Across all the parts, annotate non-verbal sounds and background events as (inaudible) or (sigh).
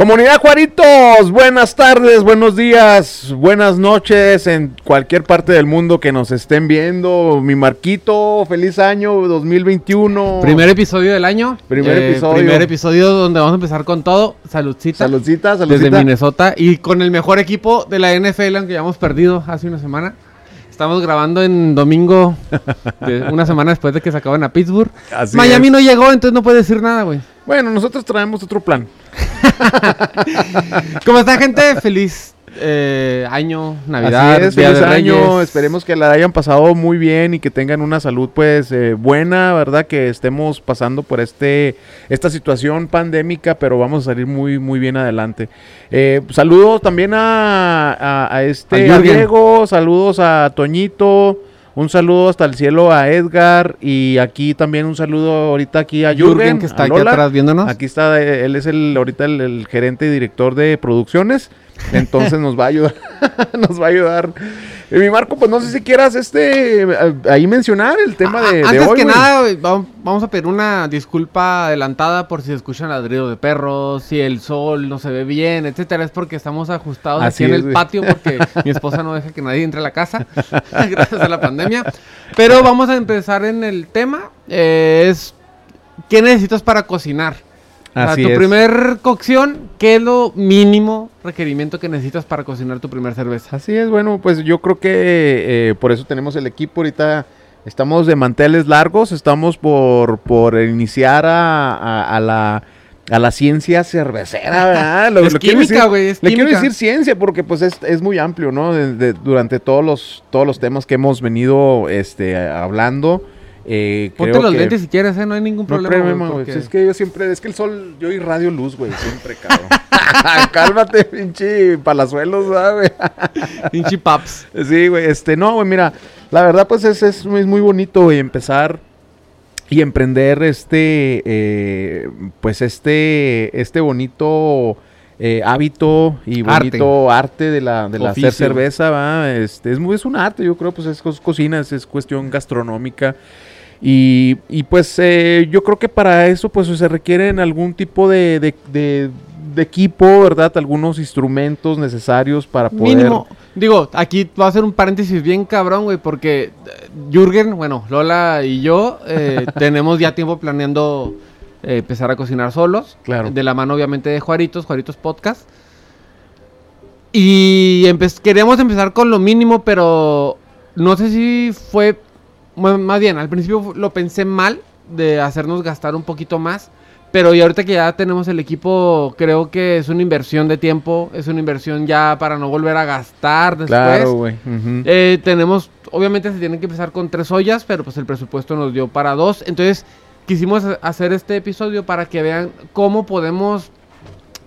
Comunidad Juaritos, buenas tardes, buenos días, buenas noches en cualquier parte del mundo que nos estén viendo. Mi Marquito, feliz año 2021. Primer episodio del año. Primer Eh, episodio. Primer episodio donde vamos a empezar con todo. Saludcita. Saludcita, saludcita. Desde Minnesota y con el mejor equipo de la NFL, aunque ya hemos perdido hace una semana. Estamos grabando en domingo, de- (laughs) una semana después de que se acaban a Pittsburgh. Así Miami es. no llegó, entonces no puede decir nada, güey. Bueno, nosotros traemos otro plan. (laughs) ¿Cómo está, gente? Feliz eh, año, Navidad, Así es, Día feliz de año. Reyes. Esperemos que la hayan pasado muy bien y que tengan una salud pues eh, buena, ¿verdad? Que estemos pasando por este esta situación pandémica, pero vamos a salir muy muy bien adelante. Eh, saludos también a, a- a este A. Diego, saludos a Toñito. Un saludo hasta el cielo a Edgar y aquí también un saludo ahorita aquí a Jürgen, Jürgen, que está aquí atrás viéndonos. Aquí está, eh, él es el ahorita el, el gerente y director de producciones. Entonces nos va a ayudar. (laughs) nos va a ayudar. Y mi Marco, pues no sé si quieras este eh, ahí mencionar el tema de, de Ah, Antes hoy. que nada, vamos a pedir una disculpa adelantada por si escuchan ladridos de perros, si el sol no se ve bien, etcétera. Es porque estamos ajustados Así aquí en el patio porque (laughs) mi esposa no deja que nadie entre a la casa (laughs) gracias a la pandemia. Pero vamos a empezar en el tema. eh, es ¿qué necesitas para cocinar? Así tu es. primer cocción, ¿qué es lo mínimo requerimiento que necesitas para cocinar tu primer cerveza? Así es, bueno, pues yo creo que eh, por eso tenemos el equipo ahorita. Estamos de manteles largos, estamos por, por iniciar a, a- a la, a la ciencia cervecera, (laughs) ¿verdad? Lo- Es lo quiero química, güey, Le quiero química. decir ciencia porque pues es, es muy amplio, ¿no? De- de- durante todos los, todos los temas que hemos venido este, hablando. Eh, Ponte creo los que- lentes si quieres, ¿eh? No hay ningún No hay problema. güey, problema, güey. porque- Es que yo siempre, es que el sol, yo irradio luz, güey, siempre, cabrón. (laughs) Cálmate, pinche palazuelos, ¿verdad, (laughs) güey. Pinche paps. Sí, güey, este, no, güey, mira, la verdad, pues es, es, muy- es muy bonito, güey, empezar y emprender este, eh, pues este, este bonito eh, hábito y bonito arte, de la, de la hacer cerveza, va, este, es muy, es un arte, yo creo, pues es cos- cocina, es, es cuestión gastronómica. Y, y, pues eh, yo creo que para eso pues se requieren algún tipo de, de- de- de equipo, ¿verdad? Algunos instrumentos necesarios para poder... Mínimo. Digo, aquí va a hacer un paréntesis bien cabrón, güey, porque eh, Jürgen, bueno, Lola y yo eh, (laughs) tenemos ya tiempo planeando eh, empezar a cocinar solos. Claro. De la mano, obviamente, de Juaritos, Juaritos Podcast. Y empe- queríamos empezar con lo mínimo, pero no sé si fue. Más bien, al principio lo pensé mal de hacernos gastar un poquito más. Pero y ahorita que ya tenemos el equipo, creo que es una inversión de tiempo, es una inversión ya para no volver a gastar después. Claro, güey. Eh, tenemos, obviamente se tienen que empezar con tres ollas, pero pues el presupuesto nos dio para dos. Entonces quisimos ha- hacer este episodio para que vean cómo podemos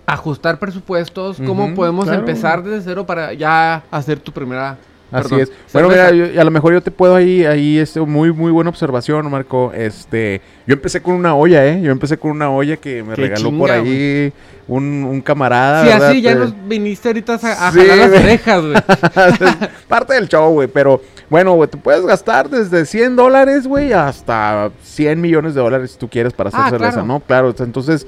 ajustar presupuestos, cómo podemos claro. empezar desde cero para ya hacer tu primera... Así perdón, es. Bueno, mira, yo- a lo mejor yo te puedo ahí, ahí, este, muy, muy buena observación, Marco. Este, yo empecé con una olla, ¿eh? Yo empecé con una olla que me Qué regaló chinga, por ahí un, un camarada. Sí, ¿verdad? así ya Eh, nos viniste ahorita a, a Sí, jalar las orejas, güey. (laughs) parte del show, güey. Pero bueno, güey, te puedes gastar desde 100 dólares, güey, hasta 100 millones de dólares si tú quieres para hacer Ah, cerveza, claro. ¿no? Claro, entonces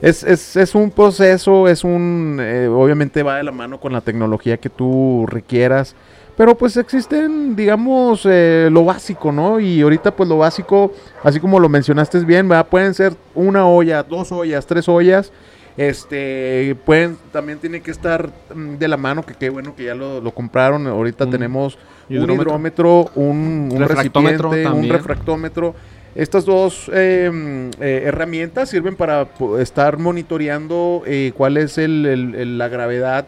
es, es, es un proceso, es un. eh, obviamente va de la mano con la tecnología que tú requieras. Pero pues existen, digamos, eh, lo básico, ¿no? Y ahorita pues lo básico, así como lo mencionaste bien, ¿verdad? Pueden ser una olla, dos ollas, tres ollas. Este, pueden, también tiene que estar mm, de la mano, que qué bueno que ya lo, lo compraron. Ahorita Un tenemos un hidrómetro. un, un Refractómetro recipiente, un refractómetro. Estas dos eh, mm, eh, herramientas sirven para estar monitoreando eh, cuál es el- el- el- la gravedad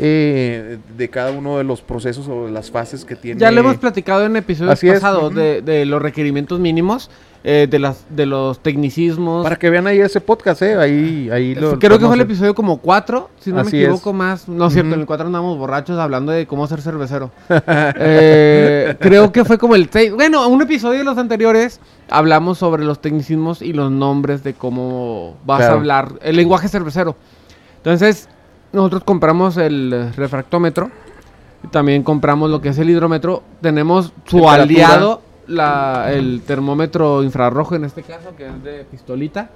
eh, de cada uno de los procesos o de las fases que tiene. Ya lo hemos platicado en episodios Así pasados de, de los requerimientos mínimos, eh, de, las, de los tecnicismos. Para que vean ahí ese podcast, ¿eh? Ahí, ahí lo. Creo que fue el episodio como 4, si no Así me equivoco es. más. No es cierto, en el 4 andamos borrachos hablando de cómo ser cervecero. (laughs) Eh, creo que fue como el 6. Bueno, un episodio de los anteriores hablamos sobre los tecnicismos y los nombres de cómo vas Claro. a hablar, el lenguaje cervecero. Entonces, nosotros compramos el refractómetro. También compramos lo que es el hidrómetro. Tenemos su aliado, la, el termómetro infrarrojo en este caso, que es de pistolita.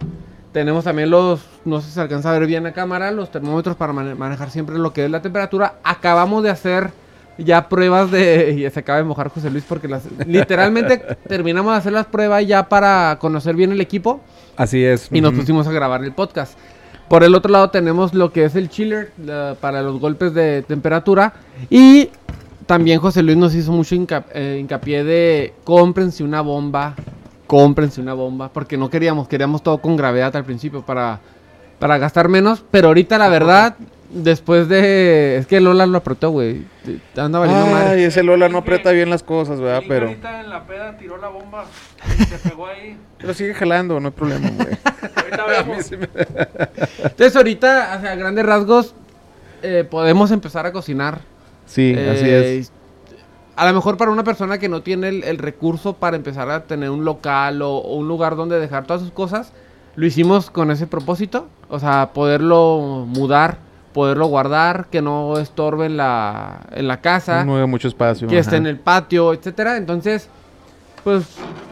Tenemos también los no sé si se alcanza a ver bien a cámara, los termómetros para mane- manejar siempre lo que es la temperatura. Acabamos de hacer ya pruebas de... (laughs) Y se acaba de mojar José Luis porque las, literalmente (laughs) terminamos de hacer las pruebas ya para conocer bien el equipo Así es. y nos pusimos a grabar el podcast. Por el otro lado tenemos lo que es el chiller la- para los golpes de temperatura y también José Luis nos hizo mucho hinca- eh, hincapié de cómprense una bomba, cómprense una bomba, porque no queríamos, queríamos todo con gravedad al principio para, para gastar menos, pero ahorita la verdad, después de... Es que Lola lo apretó, güey, anda valiendo Ay, madre. ese Lola no aprieta bien las cosas, ¿verdad? Pero, ahorita en la peda tiró la bomba y se pegó ahí. Pero sigue jalando, no hay problema, güey. (laughs) Ahorita vemos. Entonces ahorita, hacia grandes rasgos, eh, podemos empezar a cocinar. Sí, así Eh, es. A lo mejor para una persona que no tiene el, el recurso para empezar a tener un local o, o un lugar donde dejar todas sus cosas, lo hicimos con ese propósito. O sea, poderlo mudar, poderlo guardar, que no estorbe en la, en la casa, No hay mucho espacio. que esté ajá. en el patio, etcétera. Entonces, pues,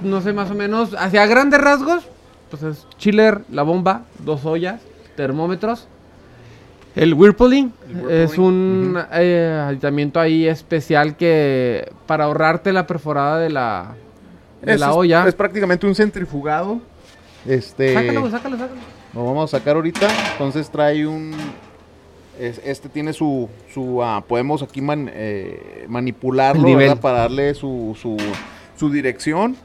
no sé, más o menos, hacia grandes rasgos, pues es chiller, la bomba, dos ollas, termómetros. El Whirlpooling El es un eh, aditamento ahí especial que para ahorrarte la perforada de la, de Es- la olla. Es prácticamente un centrifugado. Este. Sácalo, sácalo, sácalo. Lo vamos a sacar ahorita. Entonces trae un. es- este tiene su. su ah, podemos aquí man- eh, manipularlo para darle su, su, su dirección.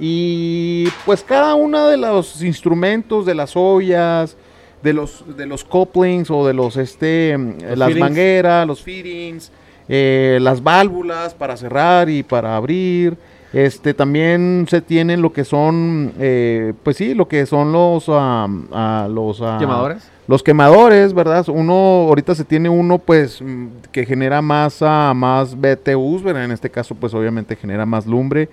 Y pues cada uno de los instrumentos, de las ollas, de los, de los couplings o de los este mm, Los las mangueras, los fittings, eh, las válvulas para cerrar y para abrir. Este también se tienen lo que son, eh, pues sí, lo que son los, ah, ah, los ah, Quemadores. los quemadores, ¿verdad? Uno, ahorita se tiene uno, pues, que genera más, ah, más BTUs, ¿verdad? En este caso, pues, obviamente genera más lumbre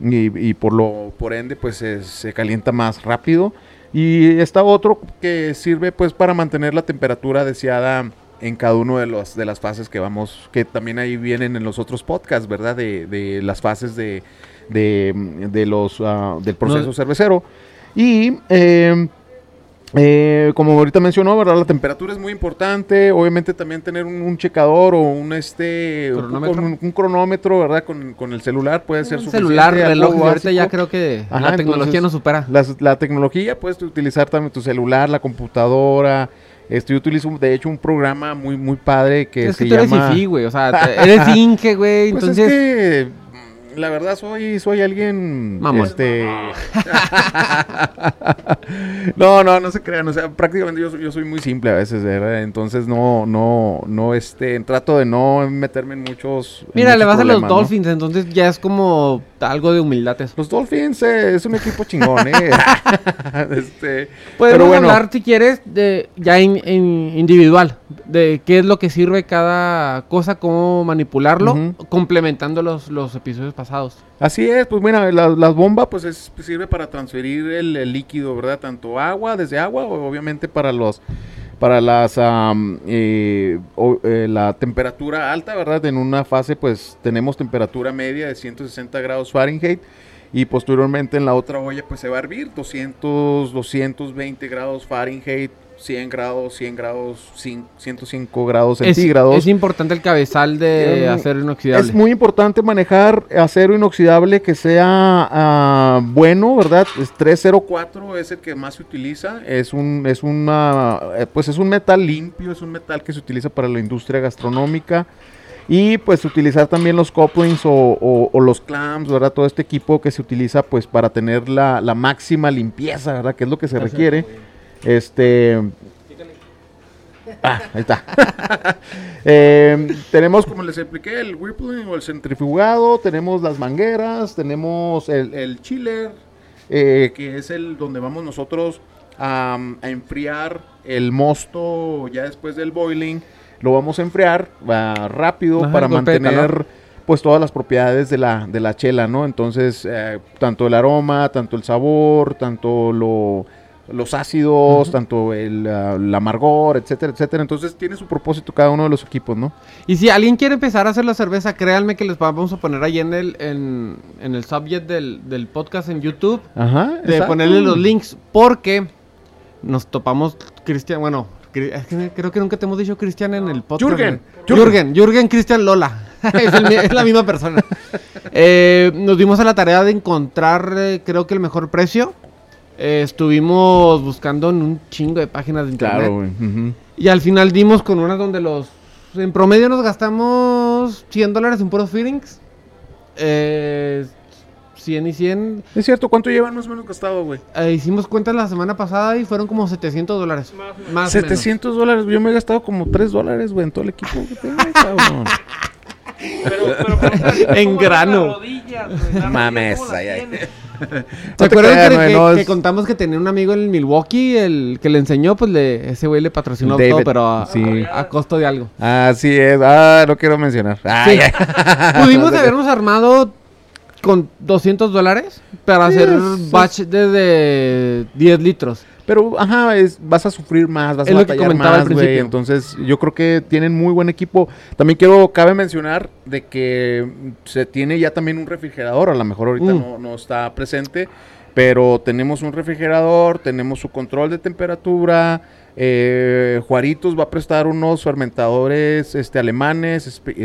y, y por lo, por ende, pues, se, se calienta más rápido. Y está otro que sirve, pues, para mantener la temperatura deseada en cada uno de, los, de las fases que vamos, que también ahí vienen en los otros podcasts, ¿verdad? De, de las fases de, de, de los, ah, del proceso No- cervecero. Y... em, eh, como ahorita mencionó, ¿verdad? La temperatura es muy importante. Obviamente también tener un, un checador o un este Cronómetro. Un, un cronómetro, ¿verdad? Con, con el celular puede ser Un suficiente, celular, reloj, ahorita ya creo que Ajá, la tecnología nos supera. Las- la tecnología, puedes utilizar también tu celular, la computadora. Yo utilizo, de hecho, un programa muy, muy padre que es se que tú eres llama... fifi, güey, o sea, (laughs) eres inque, güey, Pues entonces... es que la verdad soy soy alguien Mamón. este (laughs) No, no, no se crean, o sea, prácticamente yo, soy- yo soy muy simple a veces, ¿verdad? Entonces no no no este trato de no meterme en muchos en Mira, le vas a los. Dolphins, entonces ya es como algo de humildad eso. Los Dolphins eh, es un equipo chingón, ¿eh? (laughs) este, Podemos pero bueno, hablar, si quieres, de ya en, en individual, de qué es lo que sirve cada cosa, cómo manipularlo, complementando los, los episodios pasados. Así es, pues mira, la- las bombas pues es, pues, sirve para transferir el, el líquido, ¿verdad? Tanto agua, desde agua, obviamente para los para las eh, o- eh, la temperatura alta, ¿verdad? En una fase pues tenemos temperatura media de 160 grados Fahrenheit y posteriormente en la otra olla pues se va a hervir 200, 220 grados Fahrenheit, 100 grados, 100 grados, cin- 105 grados Es, centígrados. es importante el cabezal de acero inoxidable. Es muy importante manejar acero inoxidable que sea ah, bueno, ¿verdad? Es 304 es el que más se utiliza. Es un, es una, eh, pues es un metal limpio, es un metal que se utiliza para la industria gastronómica. Y pues utilizar también los couplings o, o- o los clamps, ¿verdad? Todo este equipo que se utiliza pues para tener la, la máxima limpieza, ¿verdad? Que es lo que se requiere. Este... Ah, ahí está. (laughs) Eh, tenemos, como les expliqué, el whirlpooling o el centrifugado, tenemos las mangueras, tenemos el, el chiller, eh, que es el donde vamos nosotros a, a enfriar el mosto ya después del boiling. Lo vamos a enfriar rápido Ajá, para mantener pues todas las propiedades de la, de la chela, ¿no? Entonces, eh, tanto el aroma, tanto el sabor, tanto lo, los ácidos, tanto el, ah, el amargor, etcétera, etcétera. Entonces tiene su propósito cada uno de los equipos, ¿no? Y si alguien quiere empezar a hacer la cerveza, créanme que les vamos a poner ahí en el, en, en el subject del, del podcast en YouTube. Ajá. de exacto. ponerle los links porque nos topamos Cristian, bueno, creo que nunca te hemos dicho Cristian en el podcast. Jürgen. Jürgen, Jürgen Cristian Lola. (laughs) (laughs) es, el mi- es la misma persona. Eh, nos dimos a la tarea de encontrar, eh, creo que el mejor precio. Eh, estuvimos buscando en un chingo de páginas de internet. Claro, güey. ujú. Y al final dimos con unas donde los... En promedio nos gastamos 100 dólares en puros feelings. Eh, 100 y 100. Es cierto, ¿cuánto llevan más o menos gastado, güey? Eh, hicimos cuentas la semana pasada y fueron como 700 dólares. Más o menos. Más 700 dólares, yo me he gastado como 3 dólares, güey, en todo el equipo que tengo, (laughs) cabrón. Pero, pero, pero, En ¿cómo grano. las rodillas, güey? Mames, rodillas, ¿cómo las ay, ay. (laughs) te acuerdan creas, que, contamos que tenía un amigo en Milwaukee, el que le enseñó, pues le, ese güey le patrocinó David, todo, pero a, sí. a costo de algo. Así es, ah, no quiero mencionar. Sí. ay. (laughs) Pudimos (laughs) habernos armado con 200 dólares para Sí, hacer batch de, de 10 litros. Pero, ajá, es, vas a sufrir más, vas Es a batallar más, güey. Entonces, yo creo que tienen muy buen equipo. También quiero, cabe mencionar de que se tiene ya también un refrigerador. A lo mejor ahorita Mm. no, no está presente, pero tenemos un refrigerador, tenemos su control de temperatura. Eh, Juaritos va a prestar unos fermentadores este, alemanes, Sp-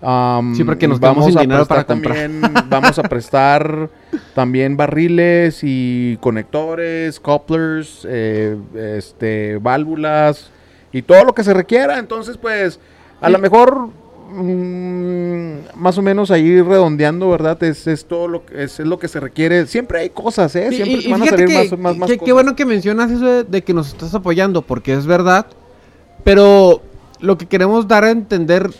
Am, Sí, porque nos vamos sin a dinero para prestar también, vamos a prestar también barriles y conectores, couplers, eh, este, válvulas y todo lo que se requiera. Entonces, pues, a lo mejor mm, más o menos ahí redondeando, ¿verdad? Es, es todo lo que es, es lo que se requiere. Siempre hay cosas, ¿eh? Siempre y- te y van a salir que- más, más, más que- Qué bueno que mencionas eso de, de que nos estás apoyando, porque es verdad. Pero lo que queremos dar a entender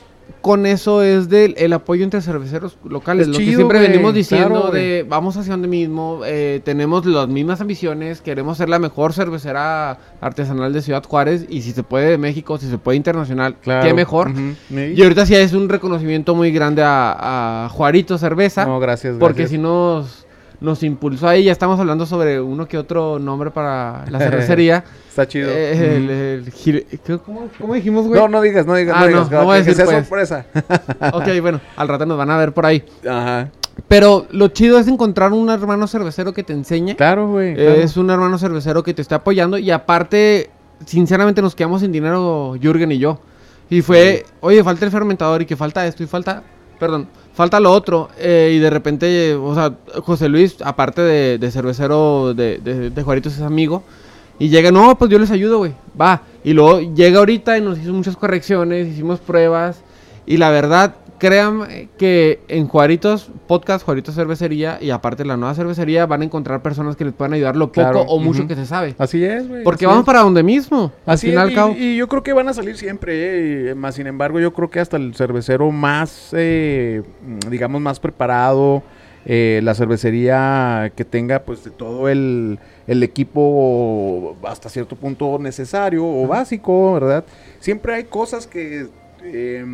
con eso es del el apoyo entre cerveceros locales. Es lo que siempre venimos diciendo claro, de vamos hacia donde mismo, eh, tenemos las mismas ambiciones, queremos ser la mejor cervecera artesanal de Ciudad Juárez y si se puede de México, si se puede internacional, Claro. qué mejor. Sí. Y ahorita sí es un reconocimiento muy grande a, a Juarito Cerveza. No, gracias, Porque gracias. si nos, nos impulsó ahí, ya estamos hablando sobre uno que otro nombre para la cervecería. (laughs) Está chido. Eh, el- el gir- ¿qué- ¿cómo, cómo dijimos, güey? No, no digas, no digas, Ah, no no, digas. no voy a que- que decir, sea pues. sorpresa. (laughs) Ok, bueno, al rato nos van a ver por ahí. Ajá. Pero lo chido es encontrar un hermano cervecero que te enseñe. Claro, güey. Eh, claro. Es un hermano cervecero que te está apoyando. Y aparte, sinceramente, nos quedamos sin dinero, Jürgen y yo. Y fue, oye, falta el fermentador y que falta esto y falta, perdón, falta lo otro. Eh, y de repente, o sea, José Luis, aparte de, de cervecero de, de, de Juaritos, es amigo. Y llega, no, pues yo les ayudo, güey. Va. Y luego llega ahorita y nos hizo muchas correcciones, hicimos pruebas. Y la verdad, créanme que en Juaritos, podcast, Juaritos Cervecería, y aparte la nueva cervecería, van a encontrar personas que les puedan ayudar lo poco Claro, o mucho que se sabe. Así es, güey. Porque vamos es. para donde mismo. Al Así final es, al y, cabo. y yo creo que van a salir siempre, eh, más sin embargo, yo creo que hasta el cervecero más, eh, digamos, más preparado, eh, la cervecería que tenga pues de todo el, el equipo hasta cierto punto necesario o básico, ¿verdad? Siempre hay cosas que eh,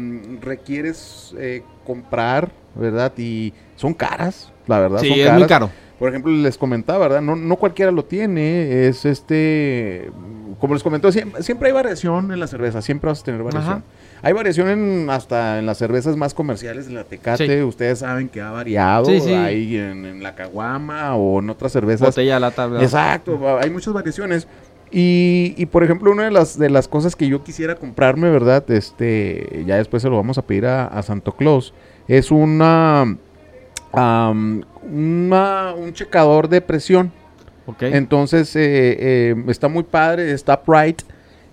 requieres eh, comprar, ¿verdad? Y son caras, la verdad. sí, son es caras. muy caro. Por ejemplo, les comentaba, ¿verdad? No, no cualquiera lo tiene. Es este. Como les comentó, siempre, siempre hay variación en la cerveza. Siempre vas a tener variación. Ajá. Hay variación en, hasta en las cervezas más comerciales de la Tecate. Sí. Ustedes saben que ha variado. Sí, sí. Ahí en, en la Caguama o en otras cervezas. Botella, lata, ¿verdad? Exacto, hay muchas variaciones. Y, y, por ejemplo, una de las, de las cosas que yo quisiera comprarme, ¿verdad? Este, ya después se lo vamos a pedir a, a Santo Claus. Es una, am, una- un checador de presión. Ok. Entonces, eh, eh, está muy padre, está Bright,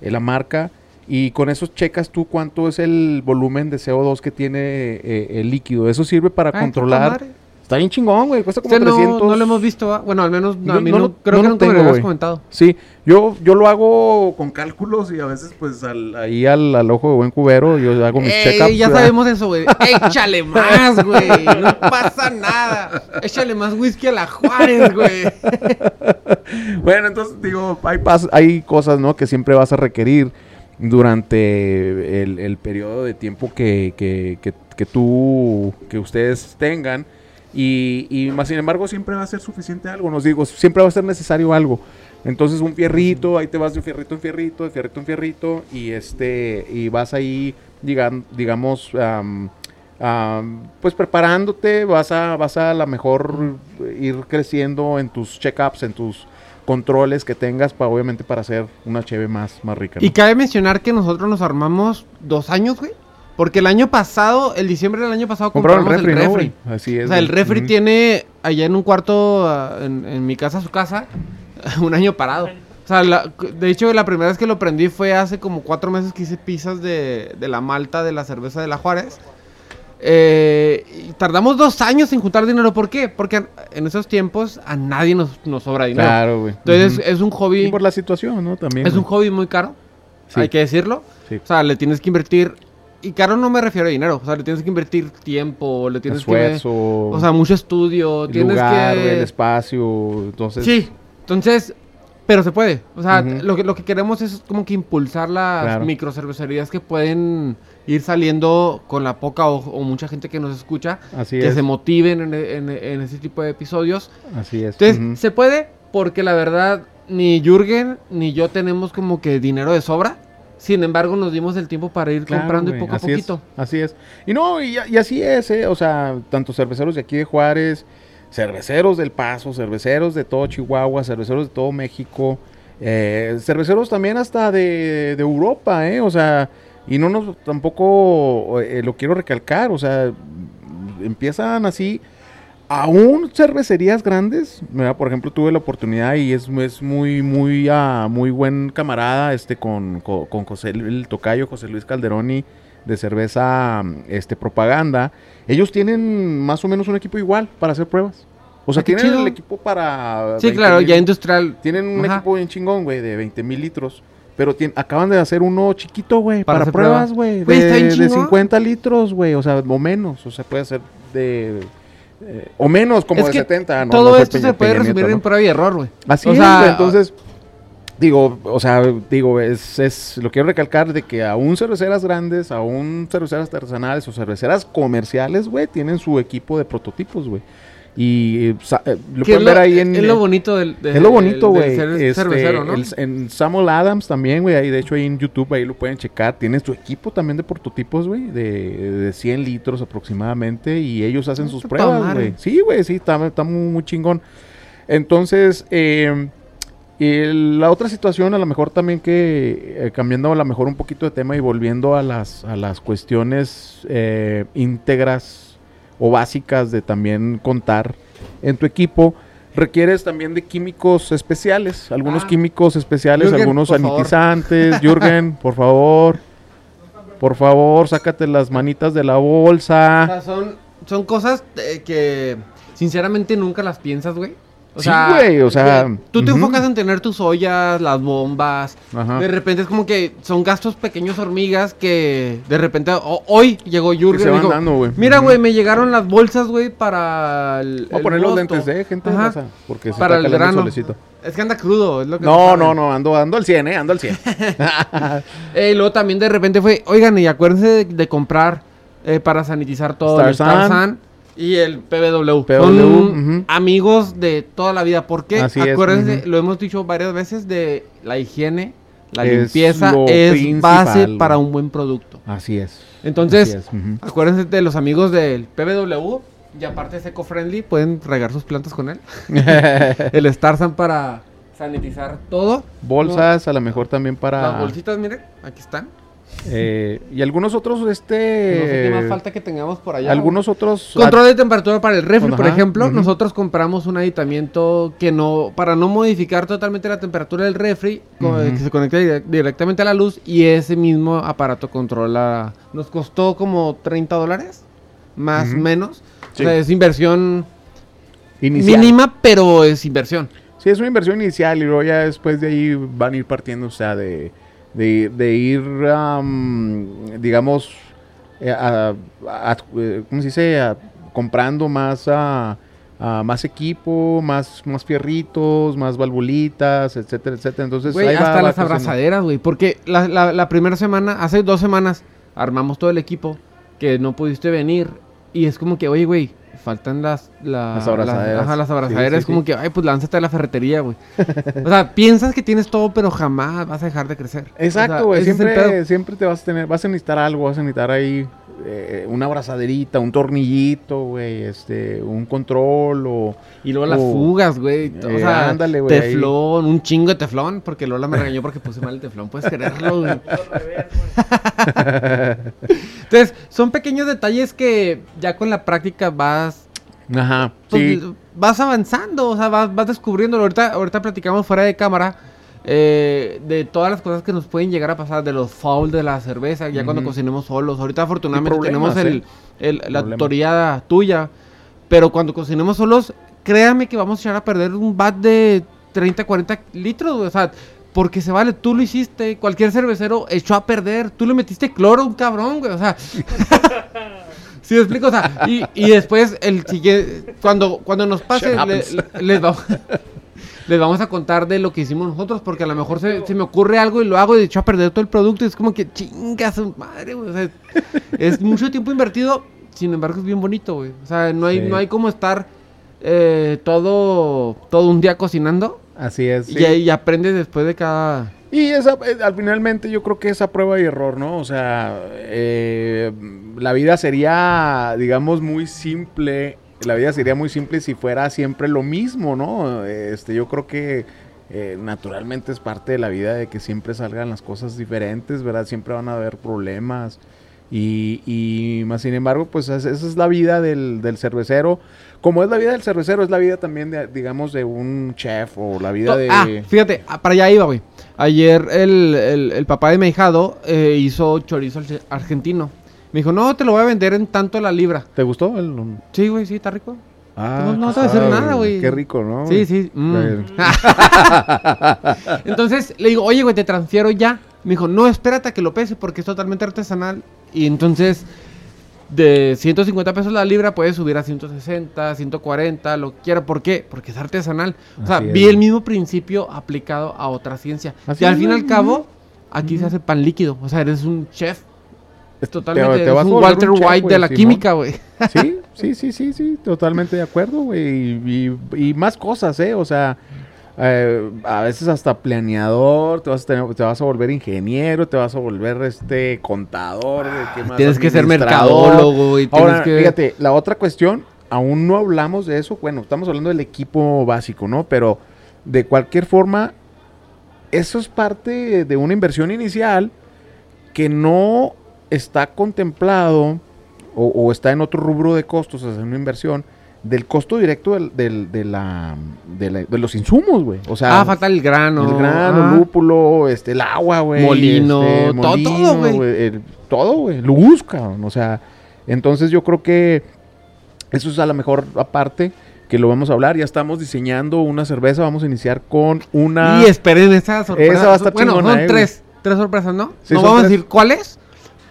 eh, la marca. Y con eso checas tú cuánto es el volumen de CO2 que tiene eh, el líquido. Eso sirve para Ah, controlar. Está bien chingón, güey. Cuesta como no, 300. no lo hemos visto, ¿va? bueno, al menos Yo a mí no no, creo no que nunca me lo habías comentado. Sí, yo, yo lo hago con cálculos y a veces pues al- ahí al, al ojo de buen cubero yo hago mis check-ups. ya ¿verdad? sabemos eso, güey. (laughs) Échale más, güey. No pasa nada. Échale más whisky a la Juárez, güey. (laughs) Bueno, entonces digo, hay, pas- hay cosas, ¿no? Que siempre vas a requerir durante el, el periodo de tiempo que, que, que, que tú, que ustedes tengan. Y, más sin embargo siempre va a ser suficiente algo, nos digo, siempre va a ser necesario algo. Entonces un fierrito, ahí te vas de fierrito en fierrito, de fierrito en fierrito, y este, y vas ahí, digan, digamos, am, am, pues preparándote, vas a, vas a la mejor ir creciendo en tus check-ups, en tus controles que tengas para obviamente para hacer una cheve más, más rica. Y cabe mencionar que nosotros nos armamos dos años, güey. Porque el año pasado, el diciembre del año pasado, Compraron compramos el refri, o sea, el refri tiene allá en un cuarto, ah, en, en mi casa, su casa, (laughs) un año parado. O sea, la- de hecho, la primera vez que lo prendí fue hace como cuatro meses que hice pizzas de, de la malta de la cerveza de la Juárez. Eh, y tardamos dos años en juntar dinero. ¿Por qué? Porque en esos tiempos a nadie nos, nos sobra dinero. Claro, güey. Entonces es un hobby. Y por la situación, ¿no? También. Es un hobby muy caro, Sí. hay que decirlo. Sí. O sea, le tienes que invertir. Y caro no me refiero a dinero. O sea, le tienes que invertir tiempo, le tienes Esfuerzo. que. O sea, mucho estudio. el Tienes lugar, que. el espacio. Entonces. Sí, entonces. Pero se puede. O sea, lo, que, lo que queremos es como que impulsar las Claro. microcervecerías que pueden ir saliendo con la poca o, o mucha gente que nos escucha. Así que es. se motiven en, en, en ese tipo de episodios. Así es. Entonces, se puede porque la verdad ni Jürgen ni yo tenemos como que dinero de sobra. Sin embargo, nos dimos el tiempo para ir Claro, comprando y poco a es, poquito. así es. Y no, y, y así es, ¿eh? O sea, tanto cerveceros de aquí de Juárez, cerveceros del Paso, cerveceros de todo Chihuahua, cerveceros de todo México, eh, cerveceros también hasta de, de Europa, ¿eh? O sea, y no nos tampoco eh, lo quiero recalcar, o sea, empiezan así. Aún cervecerías grandes, ¿verdad? por ejemplo, tuve la oportunidad y es, es muy, muy, ah, muy buen camarada este, con, con, con José, el tocayo José Luis Calderoni de cerveza este, propaganda. Ellos tienen más o menos un equipo igual para hacer pruebas. O sea, Ah, tienen chido. el equipo para... Sí, 20 claro, mil- ya industrial. Tienen un Ajá. equipo bien chingón, güey, de 20 mil litros. Pero acaban de hacer uno chiquito, güey, Para pruebas, prueba. güey. Está De, de chingón. 50 litros, güey, o sea, o menos. O sea, puede ser de... eh, o menos, como Es de que 70. no, Todo no esto Peña- se puede Peña resumir Nieto, en prueba y error, güey. Así O es, sea, entonces... Digo, o sea, digo, es, es, lo quiero recalcar de que aún cerveceras grandes, aún cerveceras artesanales o cerveceras comerciales, güey, tienen su equipo de prototipos, güey. Y sa- eh, lo pueden ver ahí en... es lo bonito del, de- Es lo bonito, güey. Este, cervecero, ¿no? el- en Samuel Adams también, güey. Ahí, de hecho, ahí en YouTube, ahí lo pueden checar. Tienen su equipo también de prototipos, güey. De, de 100 litros aproximadamente. Y ellos hacen sus Está toda pruebas, güey. Sí, güey, sí, está, está muy, muy chingón. Entonces, eh, y la otra situación, a lo mejor también que, eh, cambiando a lo mejor un poquito de tema y volviendo a las, a las cuestiones eh, íntegras o básicas de también contar en tu equipo, requieres también de químicos especiales, algunos Ah. químicos especiales, Jürgen, algunos sanitizantes. (laughs) Jürgen, por favor, por favor, sácate las manitas de la O bolsa. sea, son, son cosas eh, que sinceramente nunca las piensas, güey. O Sí, güey, o sea, Tú te enfocas en tener tus ollas, las bombas. Ajá. De repente es como que son gastos pequeños hormigas que de repente hoy llegó Jürgen se y van dijo, dando, güey. Mira, güey, me llegaron las bolsas, güey, para el, Voy a el poner los mosto". lentes, eh, gente. O sea, porque se Para está el grano. solecito. Es que anda crudo, es lo que No, no, no, ando, ando al 100, eh, ando al 100. Eh, y luego también de repente fue, oigan, y acuérdense de, de comprar eh, para sanitizar todo el Star San. Y el PBW. PBW, Son amigos de toda la vida. ¿Por qué? Así es, Acuérdense, lo hemos dicho varias veces, de la higiene, la Es limpieza es base güey. para un buen producto. Así es. Entonces, Así es, ujú. acuérdense de los amigos del PBW. Y aparte es eco-friendly, pueden regar sus plantas con él. (laughs) el Starzan para sanitizar todo. Bolsas, a lo mejor también para. Las bolsitas, miren, aquí están. Eh, y algunos otros, No sé qué más este. falta que tengamos por allá. algunos otros. Control de temperatura para el refri, por ejemplo. Nosotros compramos un aditamento que no, para no modificar totalmente la temperatura del refri, que se conecta dire- directamente a la luz y ese mismo aparato controla. Nos costó como 30 dólares, más o menos. Sí. O sea, es inversión inicial. mínima, pero es inversión. Sí, es una inversión inicial y luego ya después de ahí van a ir partiendo, o sea, de, de, de ir, am, digamos, eh, a- a- eh, ¿cómo se dice? Comprando más, más equipo, más, más fierritos, más valvulitas, etcétera, etcétera. Entonces, Güey, ahí hasta va las abrazaderas, güey. Porque la, la- la primera semana, hace dos semanas, armamos todo el equipo que no pudiste venir. Y es como que, oye, güey, faltan las... la- Las abrazaderas. ajá, las Sí, abrazaderas. sí, es como sí. que, ay, pues lánzate a la ferretería, güey. o sea, (laughs) piensas que tienes todo, pero jamás vas a dejar de crecer. Exacto, güey. siempre, siempre te vas a tener, vas a necesitar algo, vas a necesitar ahí eh, una abrazaderita, un tornillito, güey, este, un control o... Y luego las o- fugas, güey. O Eh, sea, ándale, güey, ahí. teflón, un chingo de teflón, porque Lola me regañó porque puse mal el teflón. Puedes creerlo, güey. (laughs) Entonces, son pequeños detalles que ya con la práctica vas Ajá, pues, sí. vas avanzando, o sea, vas, vas descubriendo. Ahorita, ahorita platicamos fuera de cámara eh, de todas las cosas que nos pueden llegar a pasar, de los fouls de la cerveza, ya cuando cocinemos solos. Ahorita afortunadamente tenemos el, ¿eh? el- la tutoría tuya, pero cuando cocinemos solos, créame que vamos a echar a perder un bat de 30, 40 litros, o sea... Porque se vale, tú lo hiciste, cualquier cervecero echó a perder, tú le metiste cloro a un cabrón, güey, o sea, (laughs) ¿Sí me explico? O sea, y, y después el siguiente, cuando, cuando nos pase, le- les, vamos, (laughs) les vamos a contar de lo que hicimos nosotros, porque a lo mejor se, se me ocurre algo y lo hago y echo a perder todo el producto. Y es como que chinga su madre, güey. O sea, es mucho tiempo invertido, sin embargo es bien bonito, güey. O sea, no hay, Sí. no hay como estar eh, todo, todo un día cocinando Así es. sí. y, y aprendes después de cada... Y esa, eh, al finalmente yo creo que esa prueba y error, ¿no? O sea, eh, la vida sería, digamos, muy simple. La vida sería muy simple si fuera siempre lo mismo, ¿no? Este, yo creo que eh, naturalmente es parte de la vida de que siempre salgan las cosas diferentes, ¿verdad? Siempre van a haber problemas. Y, y más sin embargo, pues es- esa es la vida del, del cervecero. Como es la vida del cervecero, es la vida también, de, digamos, de un chef o la vida de... Ah, fíjate, ah, para allá iba, güey. Ayer el, el- el papá de mi hijado eh, hizo chorizo arge- argentino. Me dijo, no, te lo voy a vender en tanto la libra. ¿Te gustó? El, Sí, güey, sí, está rico. Ah, No, no a hacer nada, güey. Qué rico, ¿no? Sí, sí. mm. (laughs) Entonces le digo, oye, güey, te transfiero ya. Me dijo, no, espérate a que lo pese porque es totalmente artesanal. Y entonces, de 150 pesos la libra, puedes subir a 160, 140, lo que quiera. ¿Por qué? Porque es artesanal. O sea, es. vi el mismo principio aplicado a otra ciencia. Así y al fin y al cabo, aquí se hace pan líquido. O sea, eres un chef. Es totalmente te vas a un Walter un chef, White de la Simón. química, güey. (laughs) Sí, sí, sí, sí, sí, totalmente de acuerdo, güey. Y, y- y más cosas, ¿eh? O sea, eh, a veces hasta planeador, te vas, a tener- te vas a volver ingeniero, te vas a volver este contador. güey, ¿qué más? Tienes que ser mercadólogo, güey. Tienes Ahora, que... fíjate, la otra cuestión, aún no hablamos de eso. Bueno, estamos hablando del equipo básico, ¿no? Pero de cualquier forma, eso es parte de una inversión inicial que no está contemplado o, o está en otro rubro de costos, hacer una inversión del costo directo del, del- de, la, de, la- de los insumos, güey. O sea, ah, falta el grano. el grano, ah. lúpulo, este, el agua, güey. Molino, este, todo, todo, güey. todo, güey. Luz, cabrón. O sea, entonces yo creo que eso es a lo mejor aparte que lo vamos a hablar. Ya estamos diseñando una cerveza. Vamos a iniciar con una. Y esperen esa sorpresa. Esa va a estar bueno, chingona, son eh, tres. Tres sorpresas, ¿no? Sí, no vamos a decir cuáles,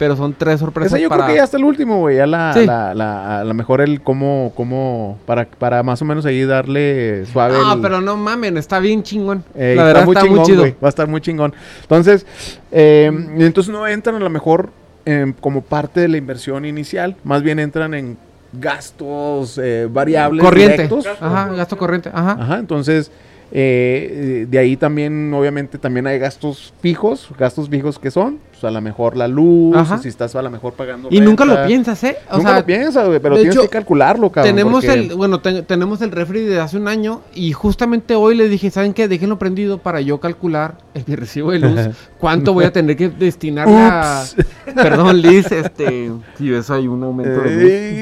pero son tres sorpresas Esa yo para... creo que ya está el último, güey. Ya la, Sí. la, la- a lo mejor el cómo, cómo, para, para más o menos ahí darle suave. Ah, el- pero no mamen, está bien chingón. Eh, la verdad está muy, chingón, chido. güey, Va a estar muy chingón. Entonces, eh, entonces no entran a lo mejor eh, como parte de la inversión inicial, más bien entran en gastos eh, variables Corriente. directos. Ajá, gasto corriente. Ajá. Ajá, entonces eh, de ahí también, obviamente, también hay gastos fijos, gastos fijos que son, pues a lo mejor la luz, Ajá. si estás a lo mejor pagando. Y nunca lo piensas, ¿eh? O nunca sea, lo piensas, güey, pero tienes hecho, que calcularlo, cabrón. tenemos porque- el, bueno, te- tenemos el refri de hace un año y justamente hoy le dije, ¿saben qué? Déjenlo prendido para yo calcular en mi recibo de luz cuánto voy a tener que destinar a... (laughs) Perdón, Liz, este... Si ves hay un aumento de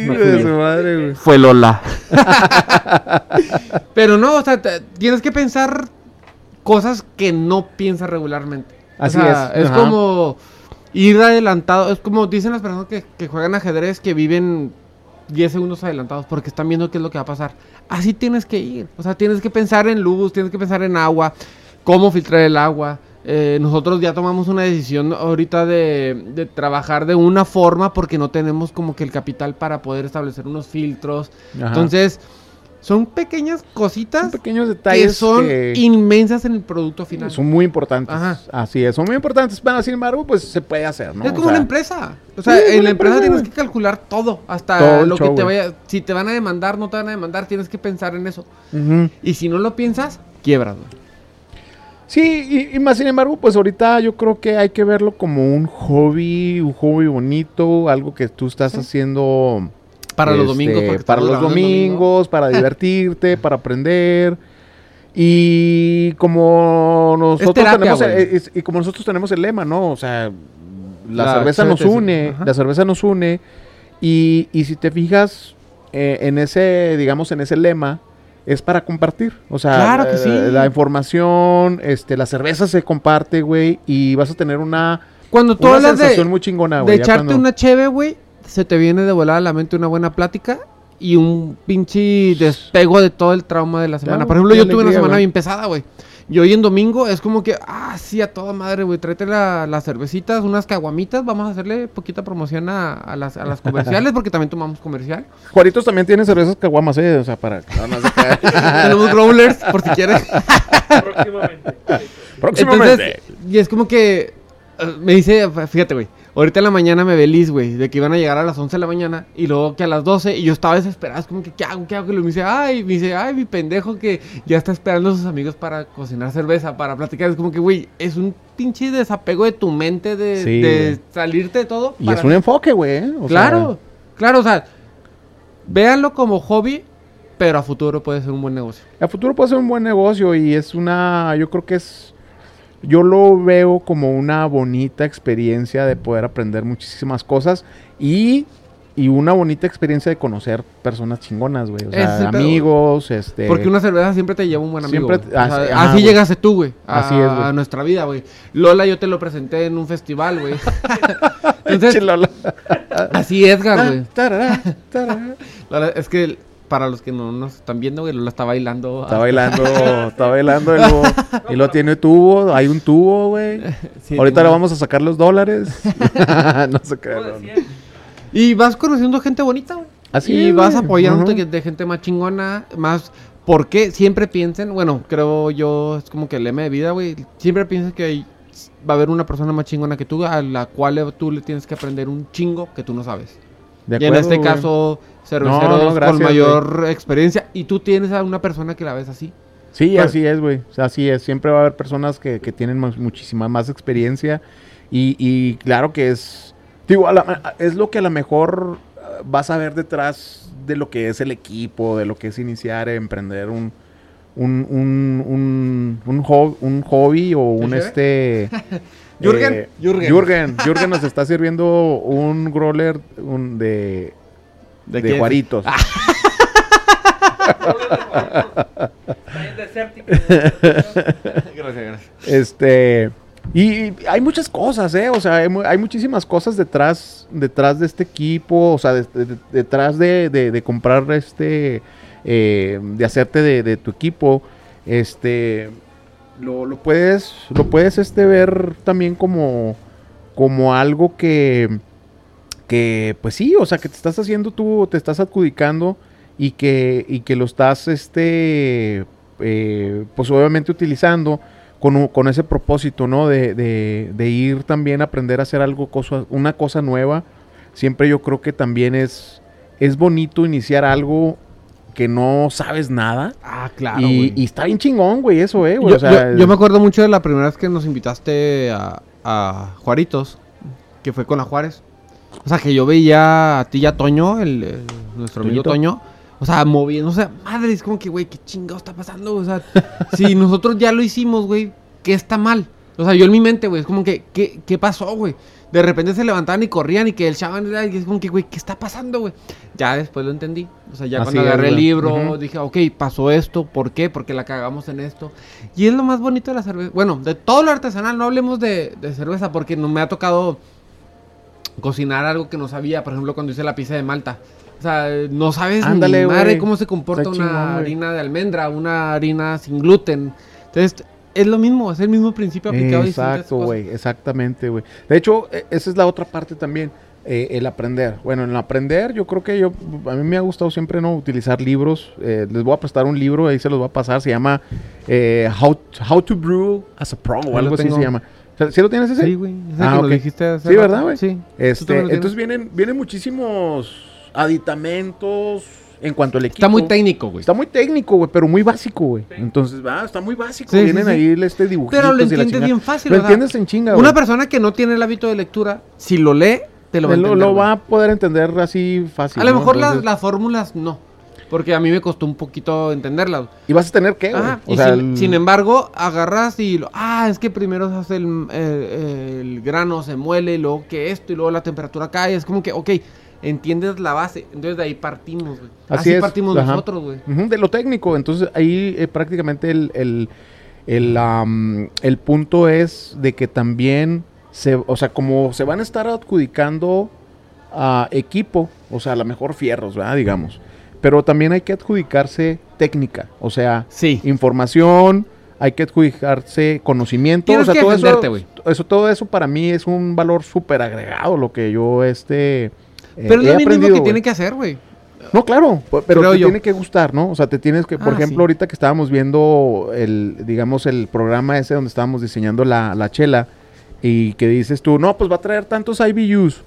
luz. De su madre, güey. Fue Lola. (laughs) Pero no, o sea, tienes que pensar cosas que no piensas regularmente. O Así sea, es, Es ajá. como ir adelantado. Es como dicen las personas que, que juegan ajedrez que viven 10 segundos adelantados porque están viendo qué es lo que va a pasar. Así tienes que ir. O sea, tienes que pensar en luz, tienes que pensar en agua, cómo filtrar el agua. Eh, nosotros ya tomamos una decisión ahorita de, de trabajar de una forma porque no tenemos como que el capital para poder establecer unos filtros. Ajá. Entonces, Son pequeñas cositas Son pequeños que detalles son que inmensas en el producto final. son muy importantes. Ajá. Así es, son muy importantes. Pero sin embargo, pues se puede hacer, ¿no? es O como sea, una empresa. O sea, Sí, en la empresa tienes que calcular todo. Hasta Todo lo que te vaya. Si te van a demandar, no te van a demandar, tienes que pensar en eso. Y si no lo piensas, quiebras, güey. Sí, y, y más sin embargo, pues ahorita yo creo que hay que verlo como un hobby, un hobby bonito, algo que tú estás haciendo Para los este, domingos. porque para los el domingo. domingos, para (laughs) divertirte, para aprender. Y como nosotros terapia, tenemos es- y como nosotros tenemos el lema, ¿no? O sea, la, La cerveza nos une, ajá. la cerveza nos une y, y si te fijas eh, en ese, digamos, en ese lema es para compartir, o sea, Claro que sí. la información, este, la cerveza se comparte, güey, y vas a tener una, Cuando tú una hablas de, sensación muy chingona, de güey. ya echarte cuando- una cheve, güey, se te viene de volar a la mente una buena plática y un pinche despego de todo el trauma de la semana. Claro, Por ejemplo, yo tuve una semana güey. bien pesada, güey. Y hoy en domingo es como que, ah, sí, a toda madre, güey, tráete la- las cervecitas, unas caguamitas, vamos a hacerle poquita promoción a, a las, a las comerciales, porque también tomamos comercial. Juaritos también tiene cervezas caguamas, eh, o sea, para... (laughs) Tenemos growlers, por si quieres. Próximamente. Próximamente. Entonces, y es como que eh, me dice, fíjate, güey, ahorita en la mañana me ve Liz, güey, de que iban a llegar a las 11 de la mañana y luego que a las 12 y yo estaba desesperado, es como que, ¿qué hago? ¿Qué hago? Y luego me dice, ay, me dice, ay, mi pendejo que ya está esperando a sus amigos para cocinar cerveza, para platicar. Es como que, güey, es un pinche desapego de tu mente de, Sí, de güey. salirte de todo. y para- es un enfoque, güey. eh, Claro, sea, claro, o sea, véanlo como hobby, pero a futuro puede ser un buen negocio. a futuro puede ser un buen negocio y es una, yo creo que es, yo lo veo como una bonita experiencia de poder aprender muchísimas cosas y, y una bonita experiencia de conocer personas chingonas, güey. O es sea, amigos, este... Porque una cerveza siempre te lleva un buen amigo. Siempre-. O sea, así- güey. llegaste tú, güey. A, Así es, güey. a nuestra vida, güey. Lola yo te lo presenté en un festival, güey. (laughs) Entonces, así Edgar, güey. (laughs) Es que para los que no nos están viendo, güey, Lola está bailando. Está bailando, (laughs) está bailando y luego, y luego tiene tubo, hay un tubo, güey. (laughs) Sí, Ahorita le vamos a sacar los dólares. (laughs) no se crean. Y vas conociendo gente bonita, güey. Así y es, vas apoyándote Ujú. de- de gente más chingona, más... Porque siempre piensen, bueno, creo yo, es como que el lema de vida, güey. Siempre piensas que hay- va a haber una persona más chingona que tú, a la cual tú le tienes que aprender un chingo que tú no sabes. De y en acuerdo, este güey. caso, cerveceros No, no, gracias, con mayor experiencia. Y tú tienes a una persona que la ves así. Sí, Bueno. así es, güey. Así es. Siempre va a haber personas que, que tienen más- muchísima más experiencia. Y, y claro que es. Digo, a la- es lo que a lo mejor ah, vas a ver detrás de lo que es el equipo, de lo que es iniciar, emprender un. Un, un, un, un, hob- un hobby o un este. (laughs) Jürgen, eh, Jürgen. Jürgen. Jürgen nos está sirviendo un growler un de, de, quién? Juaritos. Desértico. Gracias, gracias. Este. Y, y hay muchas cosas, ¿eh? O sea, hay, mu- hay muchísimas cosas detrás, detrás de este equipo, o sea, de- de- detrás de, de- de comprar este, eh, de hacerte de, de tu equipo, este, lo, lo puedes, lo puedes este ver también como, como algo que, que, pues sí, o sea, que te estás haciendo tú, te estás adjudicando y que, y que lo estás, este, eh, pues obviamente utilizando con, con ese propósito, ¿no? De, de- de ir también a aprender a hacer algo, cosa, una cosa nueva. Siempre yo creo que también es, es bonito iniciar algo que no sabes nada. Ah, claro, y, y está bien chingón, güey, eso, eh, güey. Yo, o sea, yo- yo me acuerdo mucho de la primera vez que nos invitaste a, a Juaritos, que fue con la Juárez. O sea, que yo veía a ti y a Toño, el, el- nuestro amigo. Toño, o sea, moviendo, o sea, madre, es como que, güey, qué chingado está pasando, o sea, (laughs) si nosotros ya lo hicimos, güey, ¿qué está mal? O sea, yo en mi mente, güey, es como que, ¿qué, qué pasó, güey? De repente se levantaban y corrían y que el chaval era, y es como que, güey, ¿qué está pasando, güey? Ya después lo entendí. O sea, ya Así cuando es, agarré el libro, dije, ok, pasó esto, ¿por qué? Porque la cagamos en esto. Y es lo más bonito de la cerveza. Bueno, de todo lo artesanal, no hablemos de, de cerveza, porque no me ha tocado cocinar algo que no sabía. Por ejemplo, cuando hice la pizza de Malta. O sea, no sabes Ándale, ni madre cómo se comporta Está una chingón, harina de almendra, una harina sin gluten. Entonces, es lo mismo, es el mismo principio aplicado a distintas Exacto, cosas. güey, exactamente, güey. De hecho, e- esa es la otra parte también. Eh, el aprender. Bueno, en el aprender yo creo que yo, a mí me ha gustado siempre no utilizar libros. Eh, les voy a prestar un libro, ahí se los voy a pasar. Se llama eh, How, How to Brew as a Pro o algo así tengo. se llama. O sea, ¿Sí lo tienes ese? Sí, güey. Ese Ah, que lo dijiste hace Sí, rato. ¿verdad, güey? Sí. Este, entonces vienen, vienen muchísimos aditamentos en cuanto al equipo. Está muy técnico, güey. Está muy técnico, güey, pero muy básico, güey. Entonces, va, está muy básico. Sí, sí, Vienen sí. ahí este dibujitos Pero lo entiendes bien fácil. Lo entiendes en chinga, güey. Una persona que no tiene el hábito de lectura, si lo lee, te lo va a entender. lo va a poder entender así fácil. A lo ¿no? mejor las, las fórmulas no. Porque a mí me costó un poquito entenderlas. ¿Y vas a tener qué? Ajá, O sea, sin, el- sin embargo, agarras y lo, ah, es que primero se hace el, el- el grano, se muele, y luego que esto, y luego la temperatura cae. Es como que, ok, entiendes la base. Entonces de ahí partimos, güey. Así Así, es, partimos ajá. nosotros, güey. De lo técnico. Entonces, ahí eh, prácticamente el, el, el, am, el punto es de que también, se, o sea, como se van a estar adjudicando a equipo, o sea, a lo mejor fierros, ¿verdad? Digamos. Pero también hay que adjudicarse técnica, o sea, Sí. información, hay que adjudicarse conocimiento. O sea, que todo eso, eso, todo eso para mí es un valor súper agregado, lo que yo este... eh, Pero es lo que tiene que hacer, güey. No, claro, pero Creo te yo. tiene que gustar, ¿no? O sea, te tienes que, por Ah, ejemplo, sí. ahorita que estábamos viendo el, digamos, el programa ese donde estábamos diseñando la, la chela y que dices tú, no, pues va a traer tantos IBUs.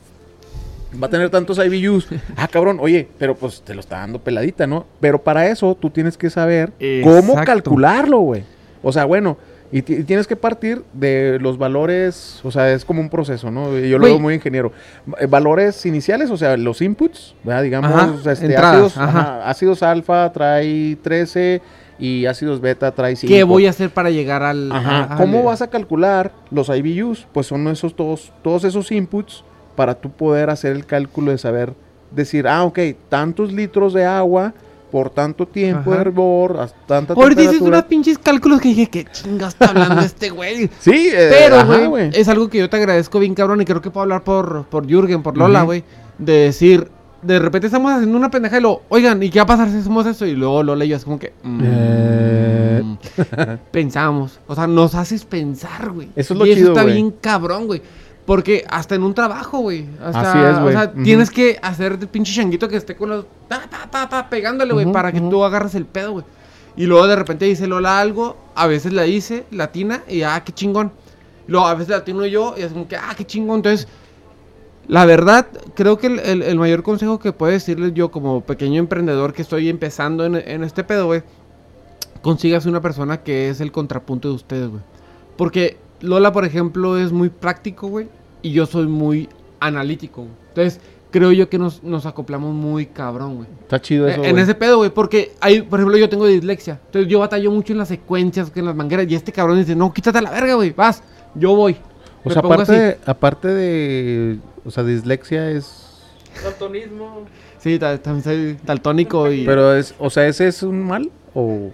Va a tener tantos IBUs. (laughs) Ah, cabrón, oye, pero pues te lo está dando peladita, ¿no? Pero para eso tú tienes que saber cómo calcularlo, güey. O sea, bueno, y, ti- y tienes que partir de los valores, o sea, es como un proceso, ¿no? Yo lo veo muy ingeniero. Eh, Valores iniciales, o sea, los inputs, ¿verdad? Digamos, Ajá, este, entradas, ácidos, ajá. ácidos alfa trae 13 y ácidos beta trae 5. ¿Qué voy a hacer para llegar al... Ajá. ¿Cómo vas a calcular los IBUs? Pues son esos todos, todos esos inputs para tú poder hacer el cálculo de saber decir, ah, ok, tantos litros de agua por tanto tiempo de hervor, hasta tanta Ahorita dices temperatura. unos pinches cálculos que dije, ¿qué chingas está hablando este güey? (laughs) Sí, eh, Pero, güey, es algo que yo te agradezco bien, cabrón, y creo que puedo hablar por, por Jürgen, por Lola, güey. De decir, de repente estamos haciendo una pendeja y lo, oigan, ¿y qué va a pasar si hacemos eso? Y luego Lola y yo es como que, mm, Eh. (laughs) pensamos. O sea, nos haces pensar, güey. Eso es lo y chido, eso está bien cabrón, güey. Porque hasta en un trabajo, güey. hasta- Así es, güey. O sea, tienes que hacer de pinche changuito que esté con los. Pa, pa, pa, pa, pegándole, güey, para que ujú. tú agarres el pedo, güey. Y luego de repente dice Lola algo, a veces la dice, latina, y ah, qué chingón. Luego a veces latino yo, y es como que, ah, qué chingón. Entonces, la verdad, creo que el, el- el mayor consejo que puedo decirles yo como pequeño emprendedor que estoy empezando en, en este pedo, güey, consigas una persona que es el contrapunto de ustedes, güey. Porque Lola, por ejemplo, es muy práctico, güey, y yo soy muy analítico. Entonces, creo yo que nos, nos acoplamos muy cabrón, güey. Está chido eso. Eh, en ese pedo, güey, porque hay, por ejemplo, yo tengo dislexia. Entonces yo batallo mucho en las secuencias, que en las mangueras. Y este cabrón dice, no, quítate a la verga, güey, vas, yo voy. O Me sea, aparte de, aparte de. O sea, dislexia es. Daltonismo. Sí, ta- también soy daltónico y... Pero es. O sea, ¿ese es un mal? O.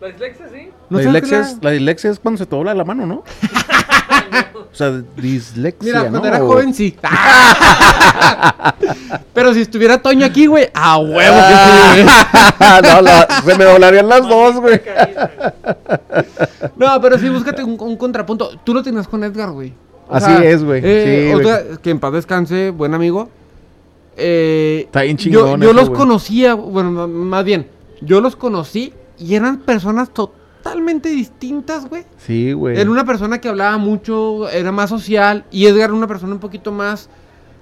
La dislexia, sí. ¿No la, dislexia la- es, la dislexia es cuando se te dobla la mano, ¿no? (laughs) o sea, dislexia. Mira, ¿no? cuando era joven sí. (laughs) Pero si estuviera Toño aquí, güey, a huevo que sí, güey. (laughs) no, la- se me doblarían las dos, güey. No, pero sí, búscate un, un contrapunto. Tú lo tenías con Edgar, güey. O Así sea, es, güey. eh, Sí, otra- que en paz descanse, buen amigo. Eh, Está bien yo, chingón yo eso, los güey. conocía, bueno, más bien, yo los conocí y eran personas totalmente distintas, güey. Sí, güey. Era una persona que hablaba mucho, era más social, y Edgar era una persona un poquito más,